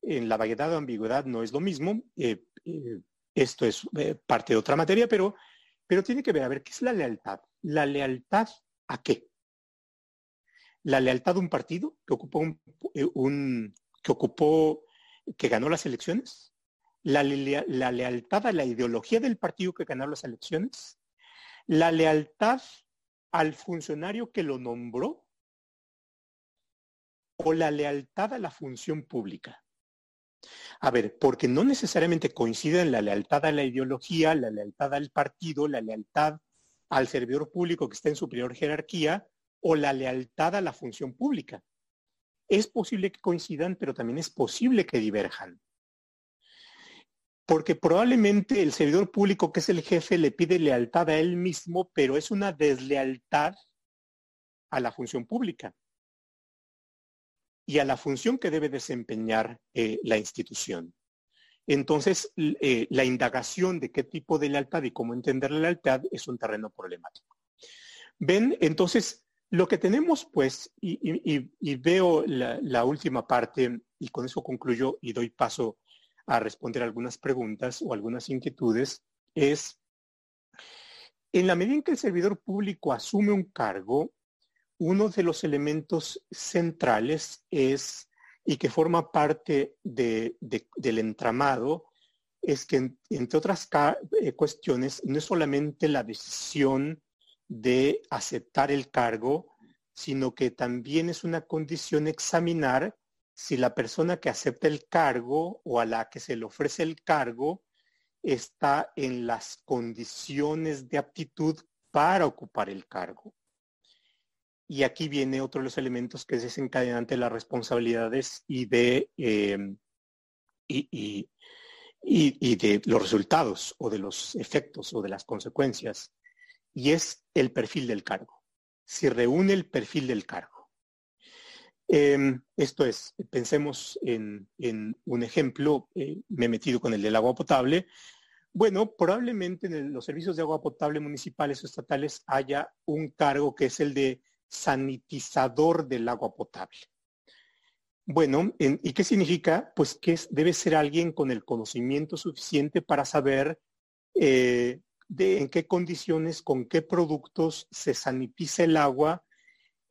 A: En la vaguedad o ambigüedad no es lo mismo, eh, eh, esto es eh, parte de otra materia, pero, pero tiene que ver, a ver, ¿qué es la lealtad? ¿La lealtad a qué? La lealtad de un partido que ocupó eh, un, que ocupó que ganó las elecciones, la, la, lealtad a la ideología del partido que ganó las elecciones, la lealtad al funcionario que lo nombró o la lealtad a la función pública. A ver, porque no necesariamente coinciden la lealtad a la ideología, la lealtad al partido, la lealtad al servidor público que está en superior jerarquía, o la lealtad a la función pública. Es posible que coincidan, pero también es posible que diverjan. Porque probablemente el servidor público, que es el jefe, le pide lealtad a él mismo, pero es una deslealtad a la función pública y a la función que debe desempeñar eh, la institución. Entonces, eh, la indagación de qué tipo de lealtad y cómo entender la lealtad es un terreno problemático. Ven, entonces, lo que tenemos, pues, y, veo la, última parte, y con eso concluyo y doy paso a responder algunas preguntas o algunas inquietudes, es, en la medida en que el servidor público asume un cargo, uno de los elementos centrales es, y que forma parte del entramado, es que, entre otras eh, cuestiones, no es solamente la decisión de aceptar el cargo, sino que también es una condición examinar si la persona que acepta el cargo o a la que se le ofrece el cargo está en las condiciones de aptitud para ocupar el cargo. Y aquí viene otro de los elementos que es desencadenante de las responsabilidades y de, em, y de los resultados o de los efectos o de las consecuencias y es el perfil del cargo. Si reúne el perfil del cargo. Em, esto es, pensemos en, un ejemplo, eh, me he metido con el del agua potable. Bueno, probablemente en los servicios de agua potable municipales o estatales haya un cargo que es el de sanitizador del agua potable. Bueno, ¿y qué significa? Pues que debe ser alguien con el conocimiento suficiente para saber eh, de en qué condiciones, con qué productos se sanitiza el agua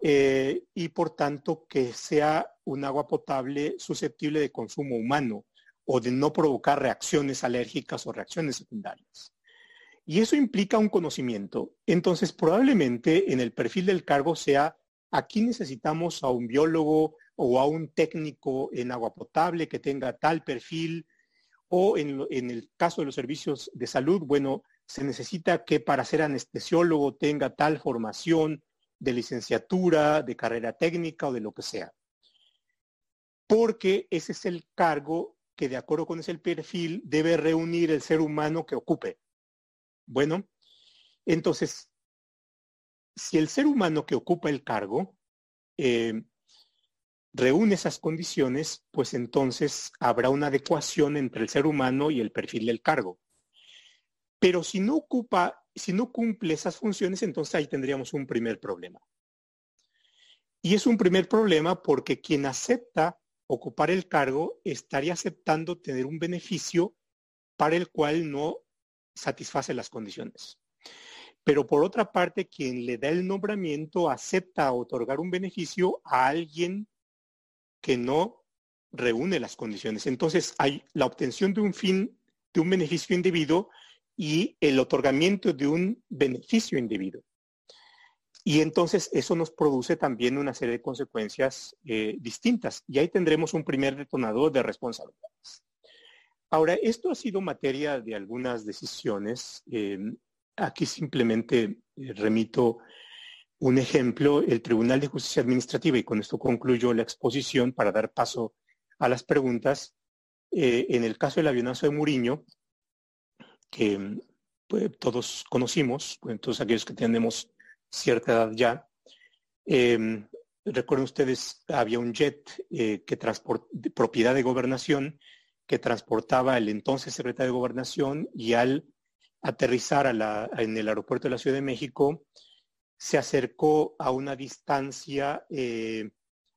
A: eh, y por tanto que sea un agua potable susceptible de consumo humano o de no provocar reacciones alérgicas o reacciones secundarias. Y eso implica un conocimiento. Entonces, probablemente en el perfil del cargo sea, aquí necesitamos a un biólogo o a un técnico en agua potable que tenga tal perfil, o en, en el caso de los servicios de salud, bueno, se necesita que para ser anestesiólogo tenga tal formación de licenciatura, de carrera técnica o de lo que sea. Porque ese es el cargo que de acuerdo con ese perfil debe reunir el ser humano que ocupe. Bueno, entonces, si el ser humano que ocupa el cargo eh, reúne esas condiciones, pues entonces habrá una adecuación entre el ser humano y el perfil del cargo. Pero si no ocupa, si no cumple esas funciones, entonces ahí tendríamos un primer problema. Y es un primer problema porque quien acepta ocupar el cargo estaría aceptando tener un beneficio para el cual no satisface las condiciones. Pero por otra parte, quien le da el nombramiento acepta otorgar un beneficio a alguien que no reúne las condiciones. Entonces hay la obtención de un fin, de un beneficio indebido y el otorgamiento de un beneficio indebido. Y entonces eso nos produce también una serie de consecuencias eh, distintas. Y ahí tendremos un primer detonador de responsabilidades. Ahora, esto ha sido materia de algunas decisiones. Eh, aquí simplemente eh, remito un ejemplo, el Tribunal de Justicia Administrativa, y con esto concluyo la exposición para dar paso a las preguntas. en el caso del avionazo de Muriño, que pues, todos conocimos, pues, todos aquellos que tenemos cierta edad ya. Em, recuerden ustedes, había un jet eh, que de propiedad de gobernación que transportaba el entonces secretario de gobernación y al aterrizar en el aeropuerto de la Ciudad de México, se acercó a una distancia eh,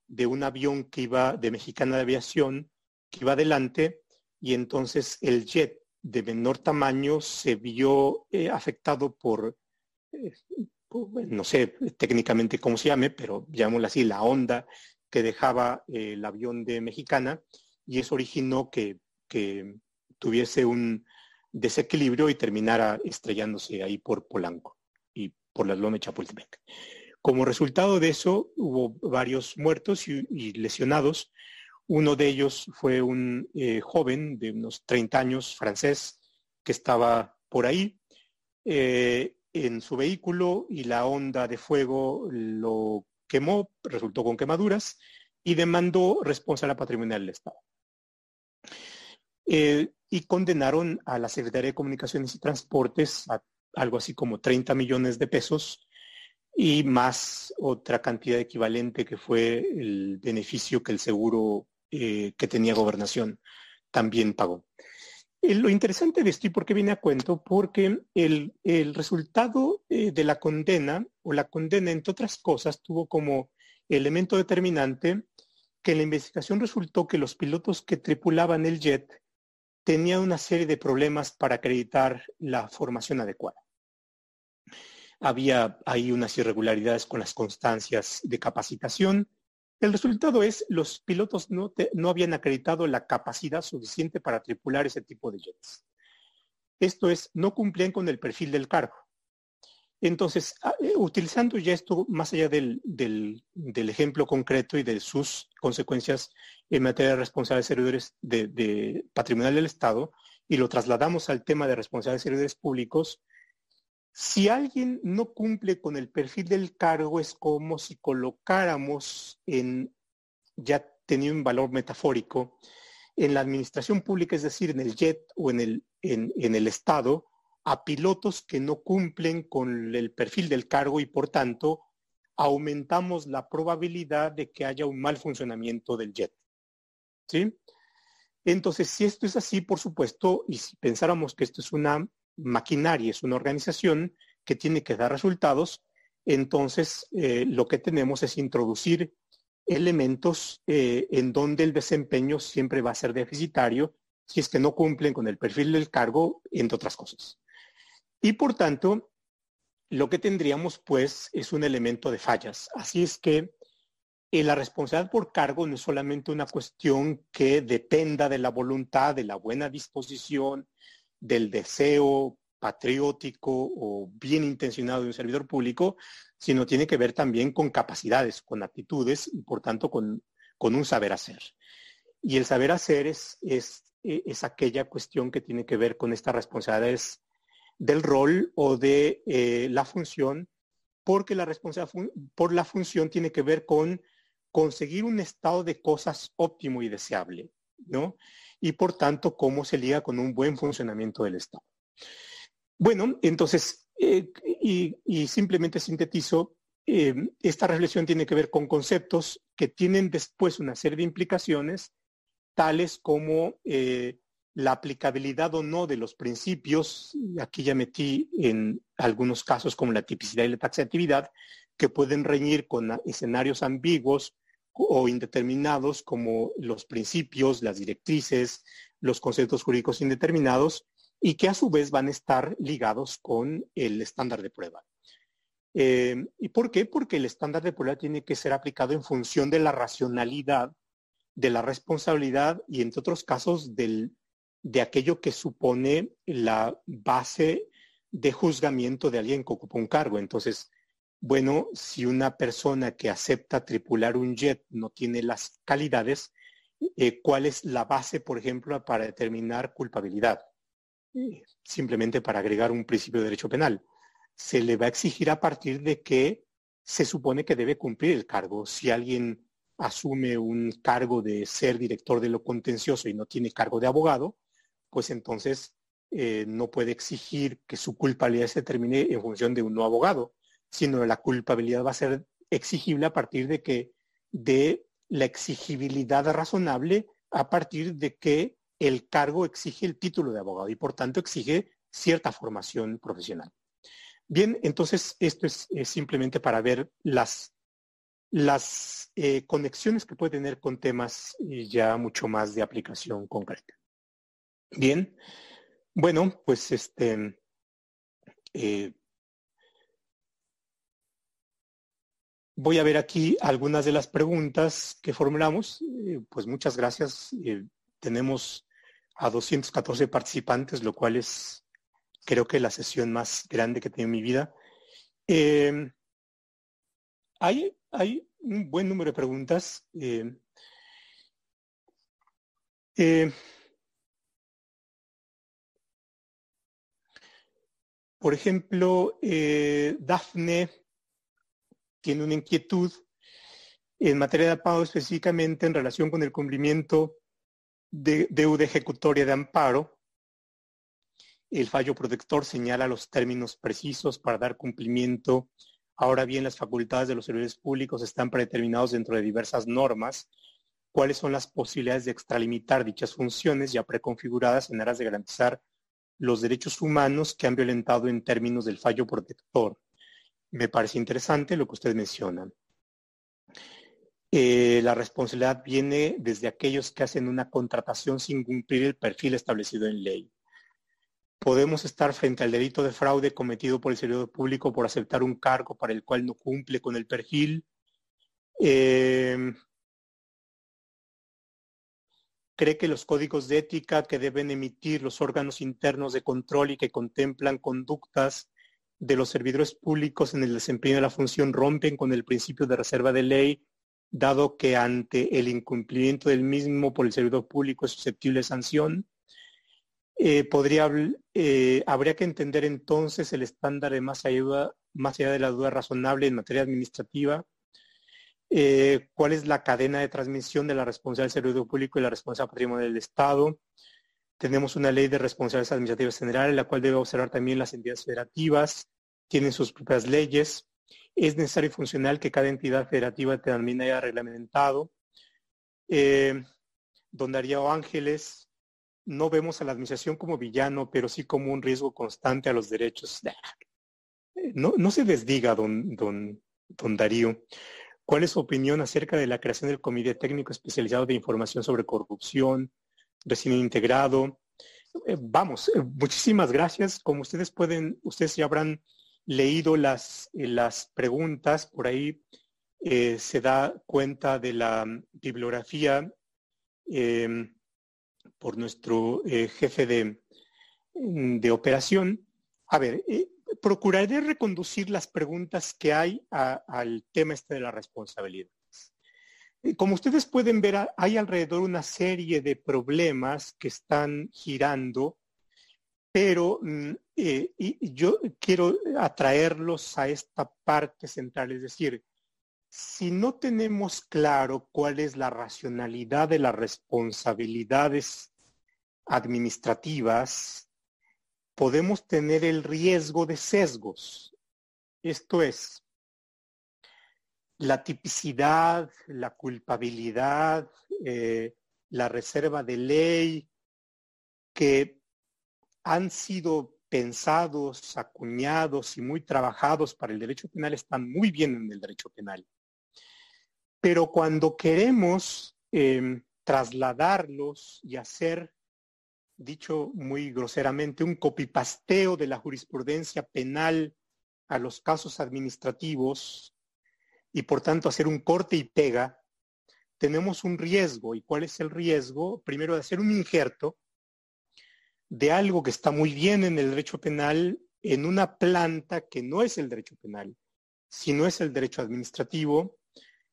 A: de un avión que iba de Mexicana de Aviación, que iba adelante, y entonces el jet de menor tamaño se vio eh, afectado por, eh, no sé técnicamente cómo se llame, pero llamémoslo así, la onda que dejaba eh, el avión de Mexicana y eso originó que, que, tuviese un desequilibrio y terminara estrellándose ahí por Polanco y por las lomas de Chapultepec. Como resultado de eso, hubo varios muertos y lesionados, uno de ellos fue un eh, joven de unos 30 años, francés, que estaba por ahí eh, en su vehículo y la onda de fuego lo quemó, resultó con quemaduras y demandó responsabilidad patrimonial del Estado. Eh, y condenaron a la Secretaría de Comunicaciones y Transportes a algo así como 30 millones de pesos y más otra cantidad equivalente que fue el beneficio que el seguro eh, que tenía gobernación también pagó. Eh, lo interesante de esto y por qué viene a cuento, porque el, resultado eh, de la condena o la condena, entre otras cosas, tuvo como elemento determinante que en la investigación resultó que los pilotos que tripulaban el jet tenían una serie de problemas para acreditar la formación adecuada. Había ahí unas irregularidades con las constancias de capacitación, el resultado es, los pilotos no, no habían acreditado la capacidad suficiente para tripular ese tipo de jets. Esto es, no cumplían con el perfil del cargo. Entonces, ah, eh, utilizando ya esto más allá del, ejemplo concreto y de sus consecuencias en materia de responsabilidades servidores de, de, patrimonial del Estado, y lo trasladamos al tema de responsabilidades servidores públicos, si alguien no cumple con el perfil del cargo, es como si colocáramos en, ya tenía un valor metafórico, en la administración pública, es decir, en el JET o en el, en, el Estado, a pilotos que no cumplen con el perfil del cargo y por tanto aumentamos la probabilidad de que haya un mal funcionamiento del jet. ¿Sí? Entonces, si esto es así, por supuesto, y si pensáramos que esto es una maquinaria, es una organización que tiene que dar resultados, entonces eh, lo que tenemos es introducir elementos eh, en donde el desempeño siempre va a ser deficitario si es que no cumplen con el perfil del cargo, entre otras cosas. Y por tanto, lo que tendríamos pues es un elemento de fallas. Así es que eh, la responsabilidad por cargo no es solamente una cuestión que dependa de la voluntad, de la buena disposición, del deseo patriótico o bien intencionado de un servidor público, sino tiene que ver también con capacidades, con aptitudes y por tanto con, un saber hacer. Y el saber hacer es, es, es, aquella cuestión que tiene que ver con estas responsabilidades del rol o de eh, la función, porque la responsabilidad por la función tiene que ver con conseguir un estado de cosas óptimo y deseable, ¿no? Y por tanto, cómo se liga con un buen funcionamiento del Estado. Bueno, entonces, eh, y, simplemente sintetizo, eh, esta reflexión tiene que ver con conceptos que tienen después una serie de implicaciones, tales como eh, la aplicabilidad o no de los principios, aquí ya metí en algunos casos como la tipicidad y la taxatividad, que pueden reñir con escenarios ambiguos o indeterminados como los principios, las directrices, los conceptos jurídicos indeterminados y que a su vez van a estar ligados con el estándar de prueba. Eh, ¿Y por qué? Porque el estándar de prueba tiene que ser aplicado en función de la racionalidad, de la responsabilidad y, entre otros casos, del, de aquello que supone la base de juzgamiento de alguien que ocupa un cargo. Entonces, bueno, si una persona que acepta tripular un jet no tiene las calidades, eh, ¿cuál es la base, por ejemplo, para determinar culpabilidad? Eh, simplemente para agregar un principio de derecho penal. Se le va a exigir a partir de que se supone que debe cumplir el cargo. Si alguien asume un cargo de ser director de lo contencioso y no tiene cargo de abogado, pues entonces eh, no puede exigir que su culpabilidad se determine en función de un no abogado, sino la culpabilidad va a ser exigible a partir de que de la exigibilidad razonable a partir de que el cargo exige el título de abogado y por tanto exige cierta formación profesional. Bien, entonces esto es, simplemente para ver las, las eh, conexiones que puede tener con temas eh, ya mucho más de aplicación concreta. Bien, bueno, pues este, eh, Voy a ver aquí algunas de las preguntas que formulamos. Eh, pues muchas gracias. Eh, tenemos a 214 participantes, lo cual es creo que la sesión más grande que he tenido en mi vida. Eh, hay, hay, un buen número de preguntas. por ejemplo, Dafne tiene una inquietud en materia de pago específicamente en relación con el cumplimiento de deuda ejecutoria de amparo. El fallo protector señala los términos precisos para dar cumplimiento. Ahora bien, las facultades de los servidores públicos están predeterminados dentro de diversas normas. ¿Cuáles son las posibilidades de extralimitar dichas funciones ya preconfiguradas en aras de garantizar los derechos humanos que han violentado en términos del fallo protector? Me parece interesante lo que usted menciona. Eh, la responsabilidad viene desde aquellos que hacen una contratación sin cumplir el perfil establecido en ley. Podemos estar frente al delito de fraude cometido por el servidor público por aceptar un cargo para el cual no cumple con el perfil. Eh, cree que los códigos de ética que deben emitir los órganos internos de control y que contemplan conductas de los servidores públicos en el desempeño de la función rompen con el principio de reserva de ley, dado que ante el incumplimiento del mismo por el servidor público es susceptible de sanción. Eh, podría, eh, habría que entender entonces el estándar de más allá, más allá de la duda razonable en materia administrativa. Eh, ¿Cuál es la cadena de transmisión de la responsabilidad del servidor público y la responsabilidad patrimonial del Estado? Tenemos una ley de responsabilidades administrativas generales, la cual debe observar también las entidades federativas, tienen sus propias leyes. Es necesario y funcional que cada entidad federativa también haya reglamentado. Eh, don Darío Ángeles, no vemos a la administración como villano, pero sí como un riesgo constante a los derechos. No, no se desdiga, don, don, don Darío. ¿Cuál es su opinión acerca de la creación del Comité Técnico Especializado de Información sobre Corrupción, recién integrado? Eh, vamos, eh, muchísimas gracias. Como ustedes pueden, ustedes ya habrán leído las, las preguntas, por ahí se da cuenta de la bibliografía em, por nuestro jefe de, de operación. A ver, procuraré reconducir las preguntas que hay al tema este de la responsabilidad. Eh, como ustedes pueden ver, hay alrededor una serie de problemas que están girando, pero mm, eh, yo quiero atraerlos a esta parte central, es decir, si no tenemos claro cuál es la racionalidad de las responsabilidades administrativas, podemos tener el riesgo de sesgos. Esto es, la tipicidad, la culpabilidad, eh, la reserva de ley, que han sido pensados, acuñados y muy trabajados para el derecho penal están muy bien en el derecho penal. Pero cuando queremos em, trasladarlos y hacer dicho muy groseramente, un copipasteo de la jurisprudencia penal a los casos administrativos y por tanto hacer un corte y pega, tenemos un riesgo. ¿Y cuál es el riesgo? Primero de hacer un injerto de algo que está muy bien en el derecho penal en una planta que no es el derecho penal, sino es el derecho administrativo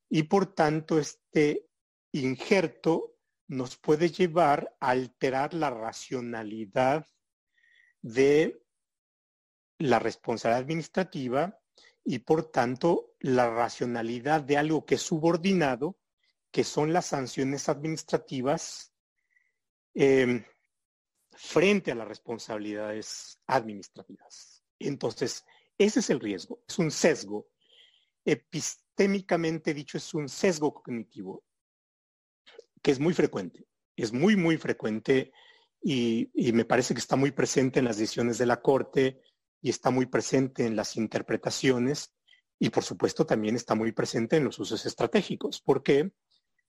A: y por tanto este injerto nos puede llevar a alterar la racionalidad de la responsabilidad administrativa y por tanto la racionalidad de algo que es subordinado, que son las sanciones administrativas em, frente a las responsabilidades administrativas. Entonces, ese es el riesgo, es un sesgo. Epistémicamente dicho, es un sesgo cognitivo que es muy frecuente, es muy, muy frecuente y, me parece que está muy presente en las decisiones de la Corte y está muy presente en las interpretaciones y por supuesto también está muy presente en los usos estratégicos. ¿Por qué?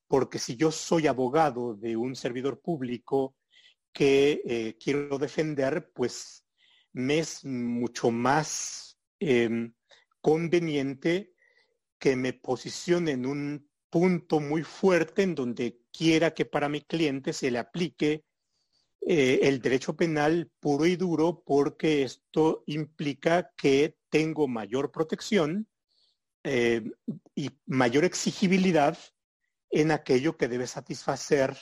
A: Porque si yo soy abogado de un servidor público que eh, quiero defender, pues me es mucho más em, conveniente que me posicione en un punto muy fuerte en donde quiera que para mi cliente se le aplique eh, el derecho penal puro y duro porque esto implica que tengo mayor protección eh, y mayor exigibilidad en aquello que debe satisfacer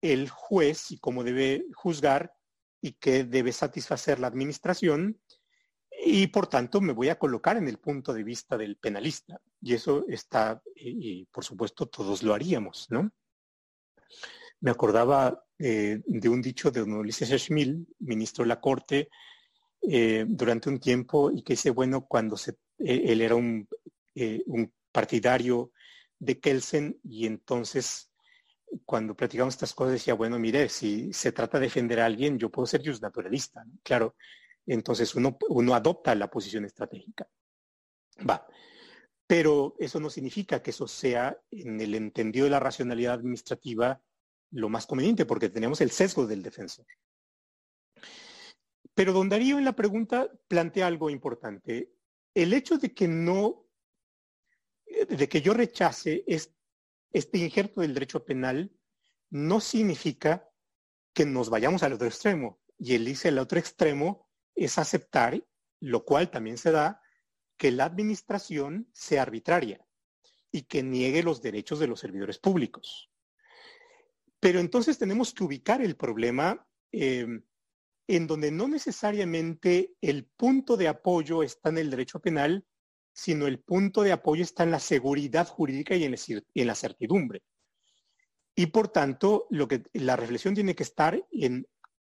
A: el juez y cómo debe juzgar y que debe satisfacer la administración y por tanto me voy a colocar en el punto de vista del penalista. Y eso está, y, por supuesto todos lo haríamos, ¿no? Me acordaba eh, de un dicho de don Ulises Schmil, ministro de la Corte, eh, durante un tiempo, y que dice, bueno, cuando se, eh, él era un, un partidario de Kelsen, y entonces cuando platicamos estas cosas decía, bueno, mire, si se trata de defender a alguien, yo puedo ser naturalista, ¿no? Claro, entonces uno, uno adopta la posición estratégica. Va. Pero eso no significa que eso sea, en el entendido de la racionalidad administrativa, lo más conveniente, porque tenemos el sesgo del defensor. Pero don Darío en la pregunta plantea algo importante. El hecho de que no, de que yo rechace este injerto del derecho penal, no significa que nos vayamos al otro extremo. Y él dice el otro extremo es aceptar, lo cual también se da, que la administración sea arbitraria y que niegue los derechos de los servidores públicos. Pero entonces tenemos que ubicar el problema em, en donde no necesariamente el punto de apoyo está en el derecho penal, sino el punto de apoyo está en la seguridad jurídica y en, la certidumbre. Y por tanto, lo que la reflexión tiene que estar en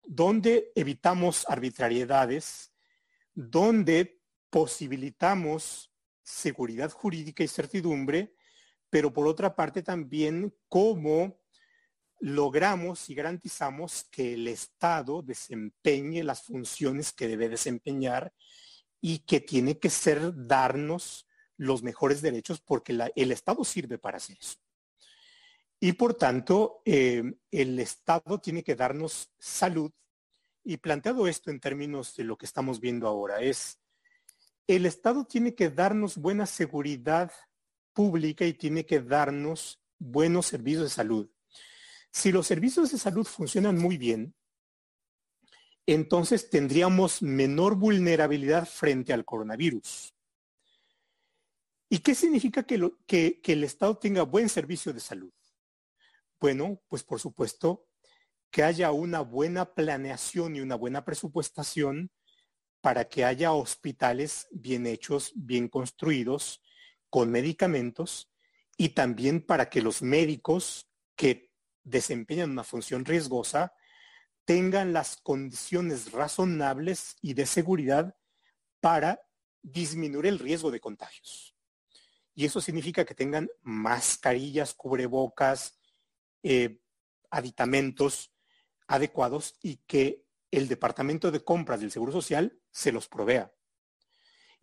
A: donde evitamos arbitrariedades, donde posibilitamos seguridad jurídica y certidumbre, pero por otra parte también cómo logramos y garantizamos que el Estado desempeñe las funciones que debe desempeñar y que tiene que ser darnos los mejores derechos porque el Estado sirve para hacer eso. Y por tanto, eh, el Estado tiene que darnos salud. Y planteado esto en términos de lo que estamos viendo ahora, es el Estado tiene que darnos buena seguridad pública y tiene que darnos buenos servicios de salud. Si los servicios de salud funcionan muy bien, entonces tendríamos menor vulnerabilidad frente al coronavirus. ¿Y qué significa que, el Estado tenga buen servicio de salud? Bueno, pues por supuesto que haya una buena planeación y una buena presupuestación para que haya hospitales bien hechos, bien construidos, con medicamentos, y también para que los médicos que desempeñan una función riesgosa tengan las condiciones razonables y de seguridad para disminuir el riesgo de contagios. Y eso significa que tengan mascarillas, cubrebocas, eh, aditamentos adecuados y que el departamento de compras del Seguro Social se los provea.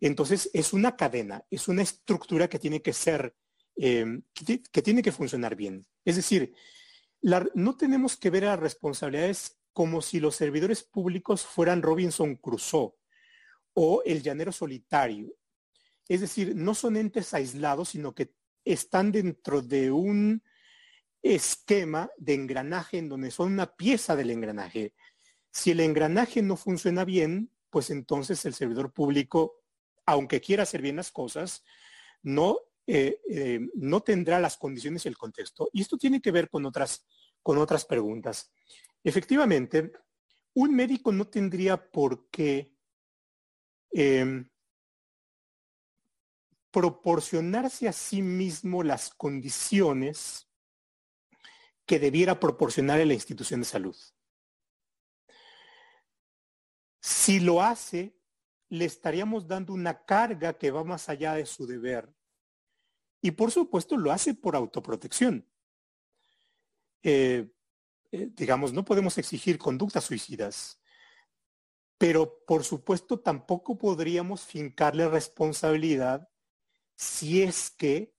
A: Entonces, es una cadena, es una estructura que tiene que ser, em, que, tiene que funcionar bien. Es decir, no tenemos que ver a las responsabilidades como si los servidores públicos fueran Robinson Crusoe o el llanero solitario. Es decir, no son entes aislados, sino que están dentro de un esquema de engranaje en donde son una pieza del engranaje. Si el engranaje no funciona bien, pues entonces el servidor público, aunque quiera hacer bien las cosas, no, eh, eh, no tendrá las condiciones y el contexto. Y esto tiene que ver con otras, con otras preguntas. Efectivamente, un médico no tendría por qué em, proporcionarse a sí mismo las condiciones que debiera proporcionar en la institución de salud. Si lo hace, le estaríamos dando una carga que va más allá de su deber. Y por supuesto lo hace por autoprotección. Eh, eh, digamos, no podemos exigir conductas suicidas, pero por supuesto tampoco podríamos fincarle responsabilidad si es que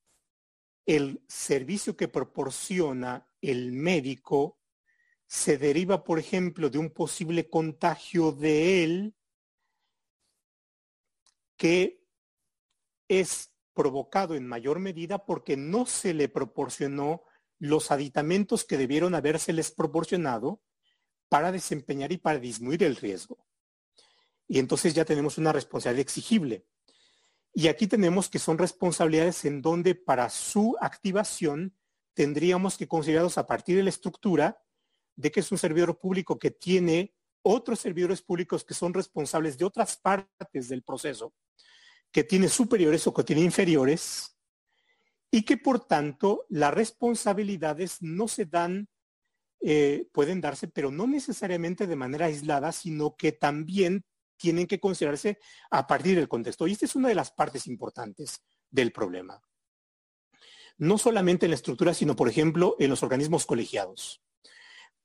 A: el servicio que proporciona el médico se deriva, por ejemplo, de un posible contagio de él que es provocado en mayor medida porque no se le proporcionó los aditamentos que debieron habérseles proporcionado para desempeñar y para disminuir el riesgo. Y entonces ya tenemos una responsabilidad exigible. Y aquí tenemos que son responsabilidades en donde para su activación tendríamos que considerarlos a partir de la estructura de que es un servidor público que tiene otros servidores públicos que son responsables de otras partes del proceso, que tiene superiores o que tiene inferiores, y que por tanto las responsabilidades no se dan, eh, pueden darse, pero no necesariamente de manera aislada, sino que también tienen que considerarse a partir del contexto. Y esta es una de las partes importantes del problema. No solamente en la estructura, sino, por ejemplo, en los organismos colegiados.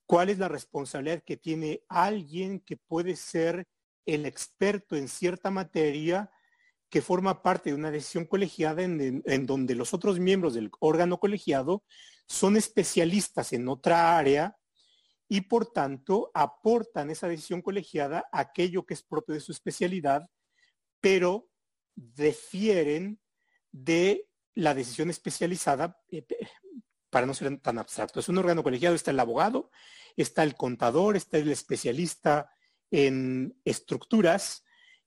A: ¿Cuál es la responsabilidad que tiene alguien que puede ser el experto en cierta materia que forma parte de una decisión colegiada en, donde los otros miembros del órgano colegiado son especialistas en otra área y por tanto aportan esa decisión colegiada aquello que es propio de su especialidad, pero difieren de la decisión especializada, eh, para no ser tan abstracto. Es un órgano colegiado, está el abogado, está el contador, está el especialista en estructuras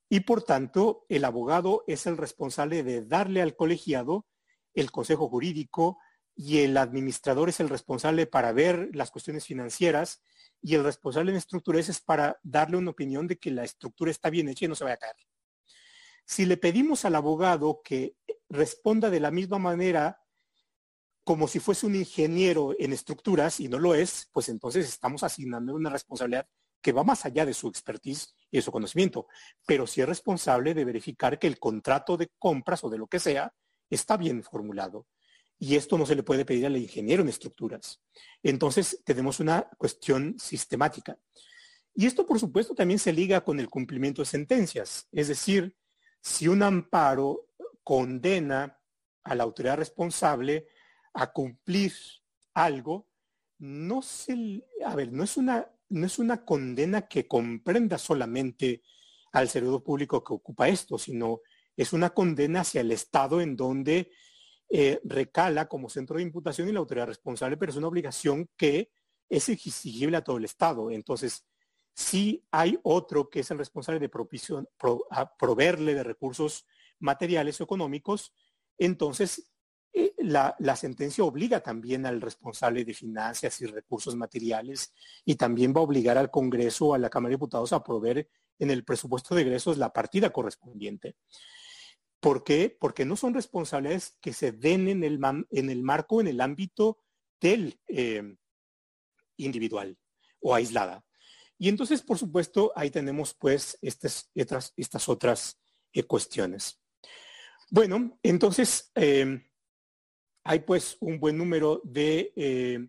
A: y por tanto el abogado es el responsable de darle al colegiado el consejo jurídico, y el administrador es el responsable para ver las cuestiones financieras y el responsable en estructuras es para darle una opinión de que la estructura está bien hecha y no se vaya a caer. Si le pedimos al abogado que responda de la misma manera como si fuese un ingeniero en estructuras y no lo es, pues entonces estamos asignando una responsabilidad que va más allá de su expertise y su conocimiento, pero sí es responsable de verificar que el contrato de compras o de lo que sea está bien formulado y esto no se le puede pedir al ingeniero en estructuras. Entonces, tenemos una cuestión sistemática. Y esto, por supuesto, también se liga con el cumplimiento de sentencias. Es decir, si un amparo condena a la autoridad responsable a cumplir algo, no se, a ver, no es una, no es una condena que comprenda solamente al servidor público que ocupa esto, sino es una condena hacia el Estado en donde eh, recala como centro de imputación y la autoridad responsable, pero es una obligación que es exigible a todo el Estado. Entonces, si hay otro que es el responsable de proveerle de recursos materiales o económicos, entonces la, la, sentencia obliga también al responsable de finanzas y recursos materiales y también va a obligar al Congreso a la Cámara de Diputados a proveer en el presupuesto de egresos la partida correspondiente. ¿Por qué? Porque no son responsabilidades que se den en el, marco, en el ámbito del eh, individual o aislada. Y entonces, por supuesto, ahí tenemos pues estas, estas, otras eh, cuestiones. Bueno, entonces eh, hay pues un buen número de,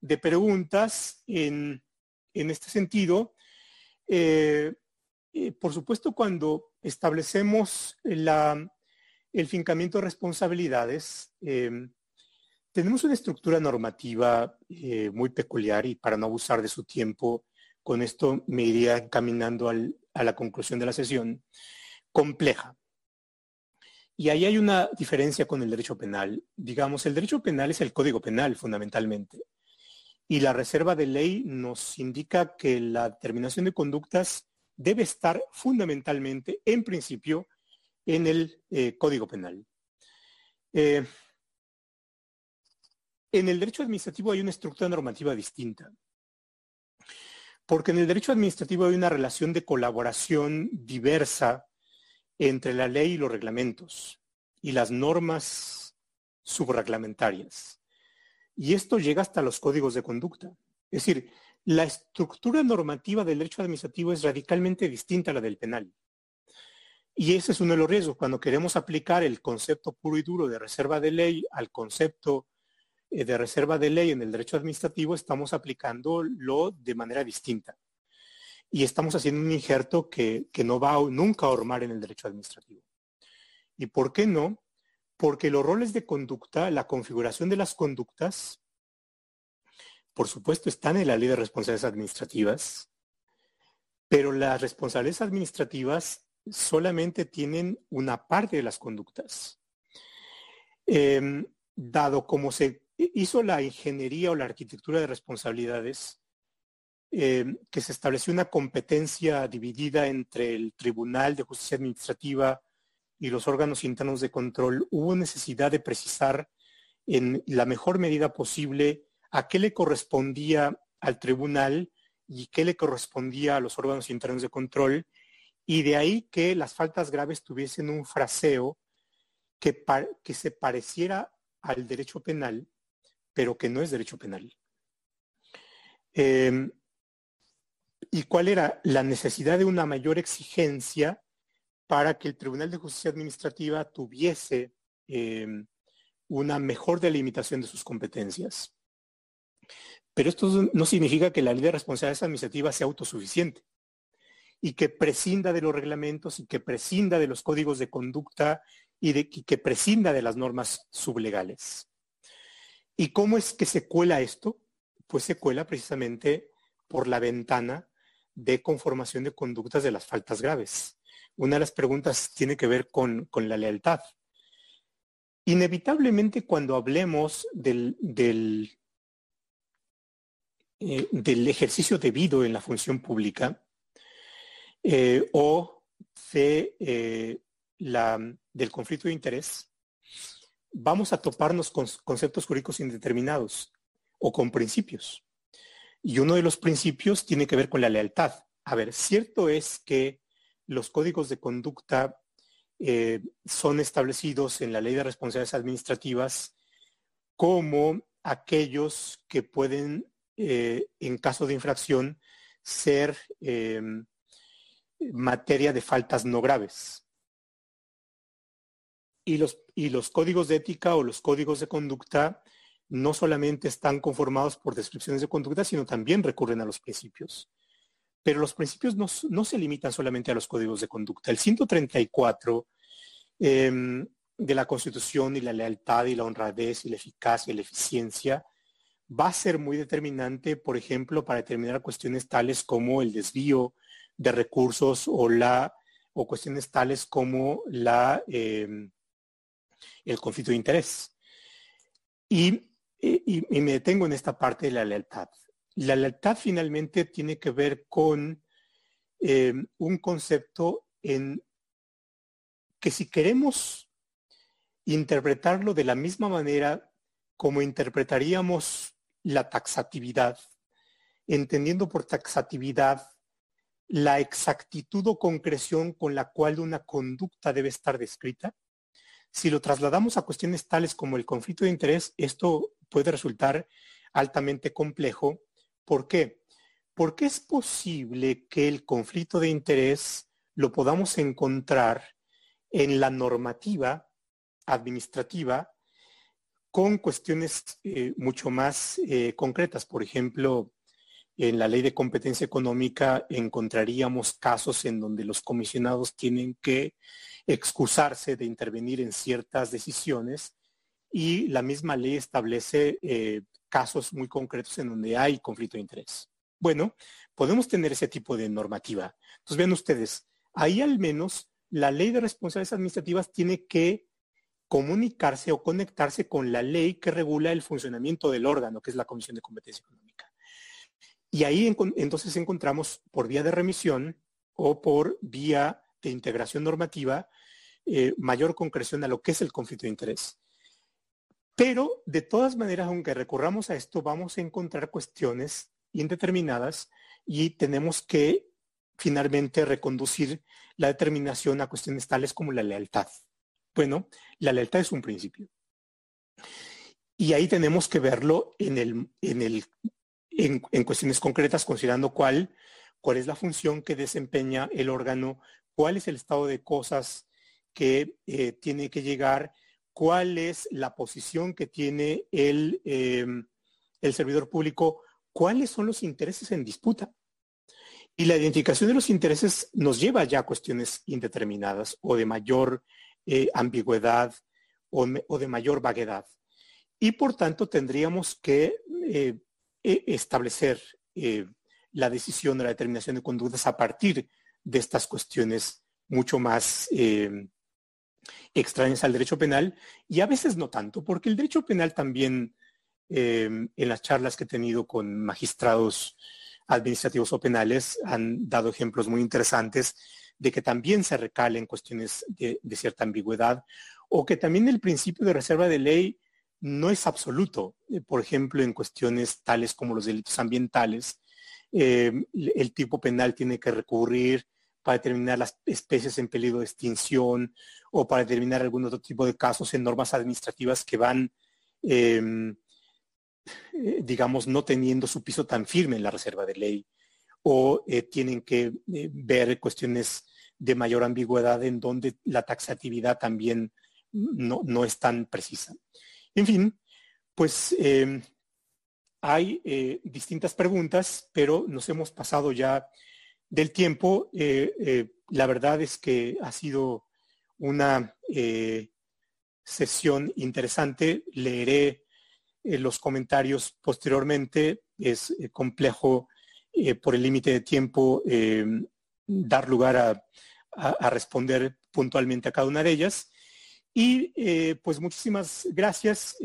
A: de preguntas en, en, este sentido. por supuesto, cuando establecemos el fincamiento de responsabilidades, em, tenemos una estructura normativa eh, muy peculiar y para no abusar de su tiempo, con esto me iría caminando a la conclusión de la sesión, compleja. Y ahí hay una diferencia con el derecho penal. Digamos, el derecho penal es el código penal fundamentalmente. Y la reserva de ley nos indica que la determinación de conductas debe estar fundamentalmente, en principio, en el eh, Código Penal. Eh, en el derecho administrativo hay una estructura normativa distinta, porque en el derecho administrativo hay una relación de colaboración diversa entre la ley y los reglamentos y las normas subreglamentarias. Y esto llega hasta los códigos de conducta. Es decir, la estructura normativa del derecho administrativo es radicalmente distinta a la del penal. Y ese es uno de los riesgos. Cuando queremos aplicar el concepto puro y duro de reserva de ley al concepto eh, de reserva de ley en el derecho administrativo, estamos aplicándolo de manera distinta. Y estamos haciendo un injerto que, que no va nunca a hormar en el derecho administrativo. ¿Y por qué no? Porque los roles de conducta, la configuración de las conductas, por supuesto, están en la ley de responsabilidades administrativas, pero las responsabilidades administrativas solamente tienen una parte de las conductas. Em, dado como se hizo la ingeniería o la arquitectura de responsabilidades, em, que se estableció una competencia dividida entre el Tribunal de Justicia Administrativa y los órganos internos de control, hubo necesidad de precisar en la mejor medida posible a qué le correspondía al tribunal y qué le correspondía a los órganos internos de control, y de ahí que las faltas graves tuviesen un fraseo que, que se pareciera al derecho penal, pero que no es derecho penal. Em, ¿Y cuál era la necesidad de una mayor exigencia para que el Tribunal de Justicia Administrativa tuviese em, una mejor delimitación de sus competencias? Pero esto no significa que la ley de responsabilidades administrativas sea autosuficiente y que prescinda de los reglamentos y que prescinda de los códigos de conducta y, de, que prescinda de las normas sublegales. ¿Y cómo es que se cuela esto? Pues se cuela precisamente por la ventana de conformación de conductas de las faltas graves. Una de las preguntas tiene que ver con, la lealtad. Inevitablemente cuando hablemos del, del eh, del ejercicio debido en la función pública eh, o de, eh, la, del conflicto de interés, vamos a toparnos con conceptos jurídicos indeterminados o con principios. Y uno de los principios tiene que ver con la lealtad. A ver, cierto es que los códigos de conducta son establecidos en la ley de responsabilidades administrativas como aquellos que pueden eh, en caso de infracción, ser em, materia de faltas no graves. Y los, y los códigos de ética o los códigos de conducta no solamente están conformados por descripciones de conducta, sino también recurren a los principios. Pero los principios no, se limitan solamente a los códigos de conducta. El 134 em, de la Constitución y la lealtad y la honradez y la eficacia y la eficiencia va a ser muy determinante, por ejemplo, para determinar cuestiones tales como el desvío de recursos o la o cuestiones tales como la em, el conflicto de interés. Y, me detengo en esta parte de la lealtad. La lealtad finalmente tiene que ver con em, un concepto en que si queremos interpretarlo de la misma manera como interpretaríamos la taxatividad, entendiendo por taxatividad la exactitud o concreción con la cual una conducta debe estar descrita, si lo trasladamos a cuestiones tales como el conflicto de interés, esto puede resultar altamente complejo. ¿Por qué? Porque es posible que el conflicto de interés lo podamos encontrar en la normativa administrativa con cuestiones eh, mucho más eh, concretas. Por ejemplo, en la ley de competencia económica encontraríamos casos en donde los comisionados tienen que excusarse de intervenir en ciertas decisiones y la misma ley establece eh, casos muy concretos en donde hay conflicto de interés. Bueno, podemos tener ese tipo de normativa. Entonces vean ustedes, ahí al menos la ley de responsabilidades administrativas tiene que comunicarse o conectarse con la ley que regula el funcionamiento del órgano, que es la Comisión de Competencia Económica. Y ahí entonces encontramos por vía de remisión o por vía de integración normativa eh, mayor concreción a lo que es el conflicto de interés. Pero de todas maneras, aunque recurramos a esto, vamos a encontrar cuestiones indeterminadas y tenemos que finalmente reconducir la determinación a cuestiones tales como la lealtad. Bueno, la lealtad es un principio. Y ahí tenemos que verlo en, el, en, el, en, cuestiones concretas, considerando cuál, cuál es la función que desempeña el órgano, cuál es el estado de cosas que eh, tiene que llegar, cuál es la posición que tiene el, em, el servidor público, cuáles son los intereses en disputa. Y la identificación de los intereses nos lleva ya a cuestiones indeterminadas o de mayor eh, ambigüedad o, de mayor vaguedad. Y por tanto tendríamos que eh, e, establecer la decisión o la determinación de conductas a partir de estas cuestiones mucho más em, extrañas al derecho penal y a veces no tanto, porque el derecho penal también, em, en las charlas que he tenido con magistrados administrativos o penales, han dado ejemplos muy interesantes de que también se recalen cuestiones de, cierta ambigüedad o que también el principio de reserva de ley no es absoluto. Por ejemplo, en cuestiones tales como los delitos ambientales, em, el tipo penal tiene que recurrir para determinar las especies en peligro de extinción o para determinar algún otro tipo de casos en normas administrativas que van, em, eh, digamos, no teniendo su piso tan firme en la reserva de ley o eh, tienen que eh, ver cuestiones de mayor ambigüedad en donde la taxatividad también no, no es tan precisa. En fin, pues em, hay distintas preguntas, pero nos hemos pasado ya del tiempo. la verdad es que ha sido una eh, sesión interesante. Leeré eh, los comentarios posteriormente. Es eh, complejo por el límite de tiempo dar lugar a, a, responder puntualmente a cada una de ellas. Y pues muchísimas gracias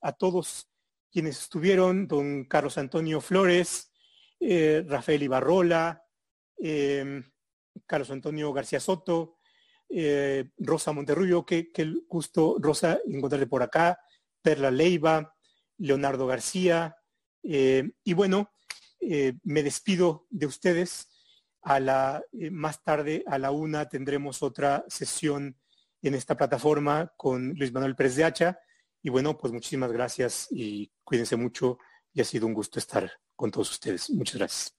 A: a todos quienes estuvieron, don Carlos Antonio Flores, Rafael Ibarrola, Carlos Antonio García Soto, eh, Rosa Monterrullo, qué, gusto, Rosa, encontrarte por acá, Perla Leiva, Leonardo García, eh, y bueno, eh, me despido de ustedes. A la, más tarde, a la una, tendremos otra sesión en esta plataforma con Luis Manuel Pérez de Hacha. Y bueno, pues muchísimas gracias y cuídense mucho y ha sido un gusto estar con todos ustedes. Muchas gracias.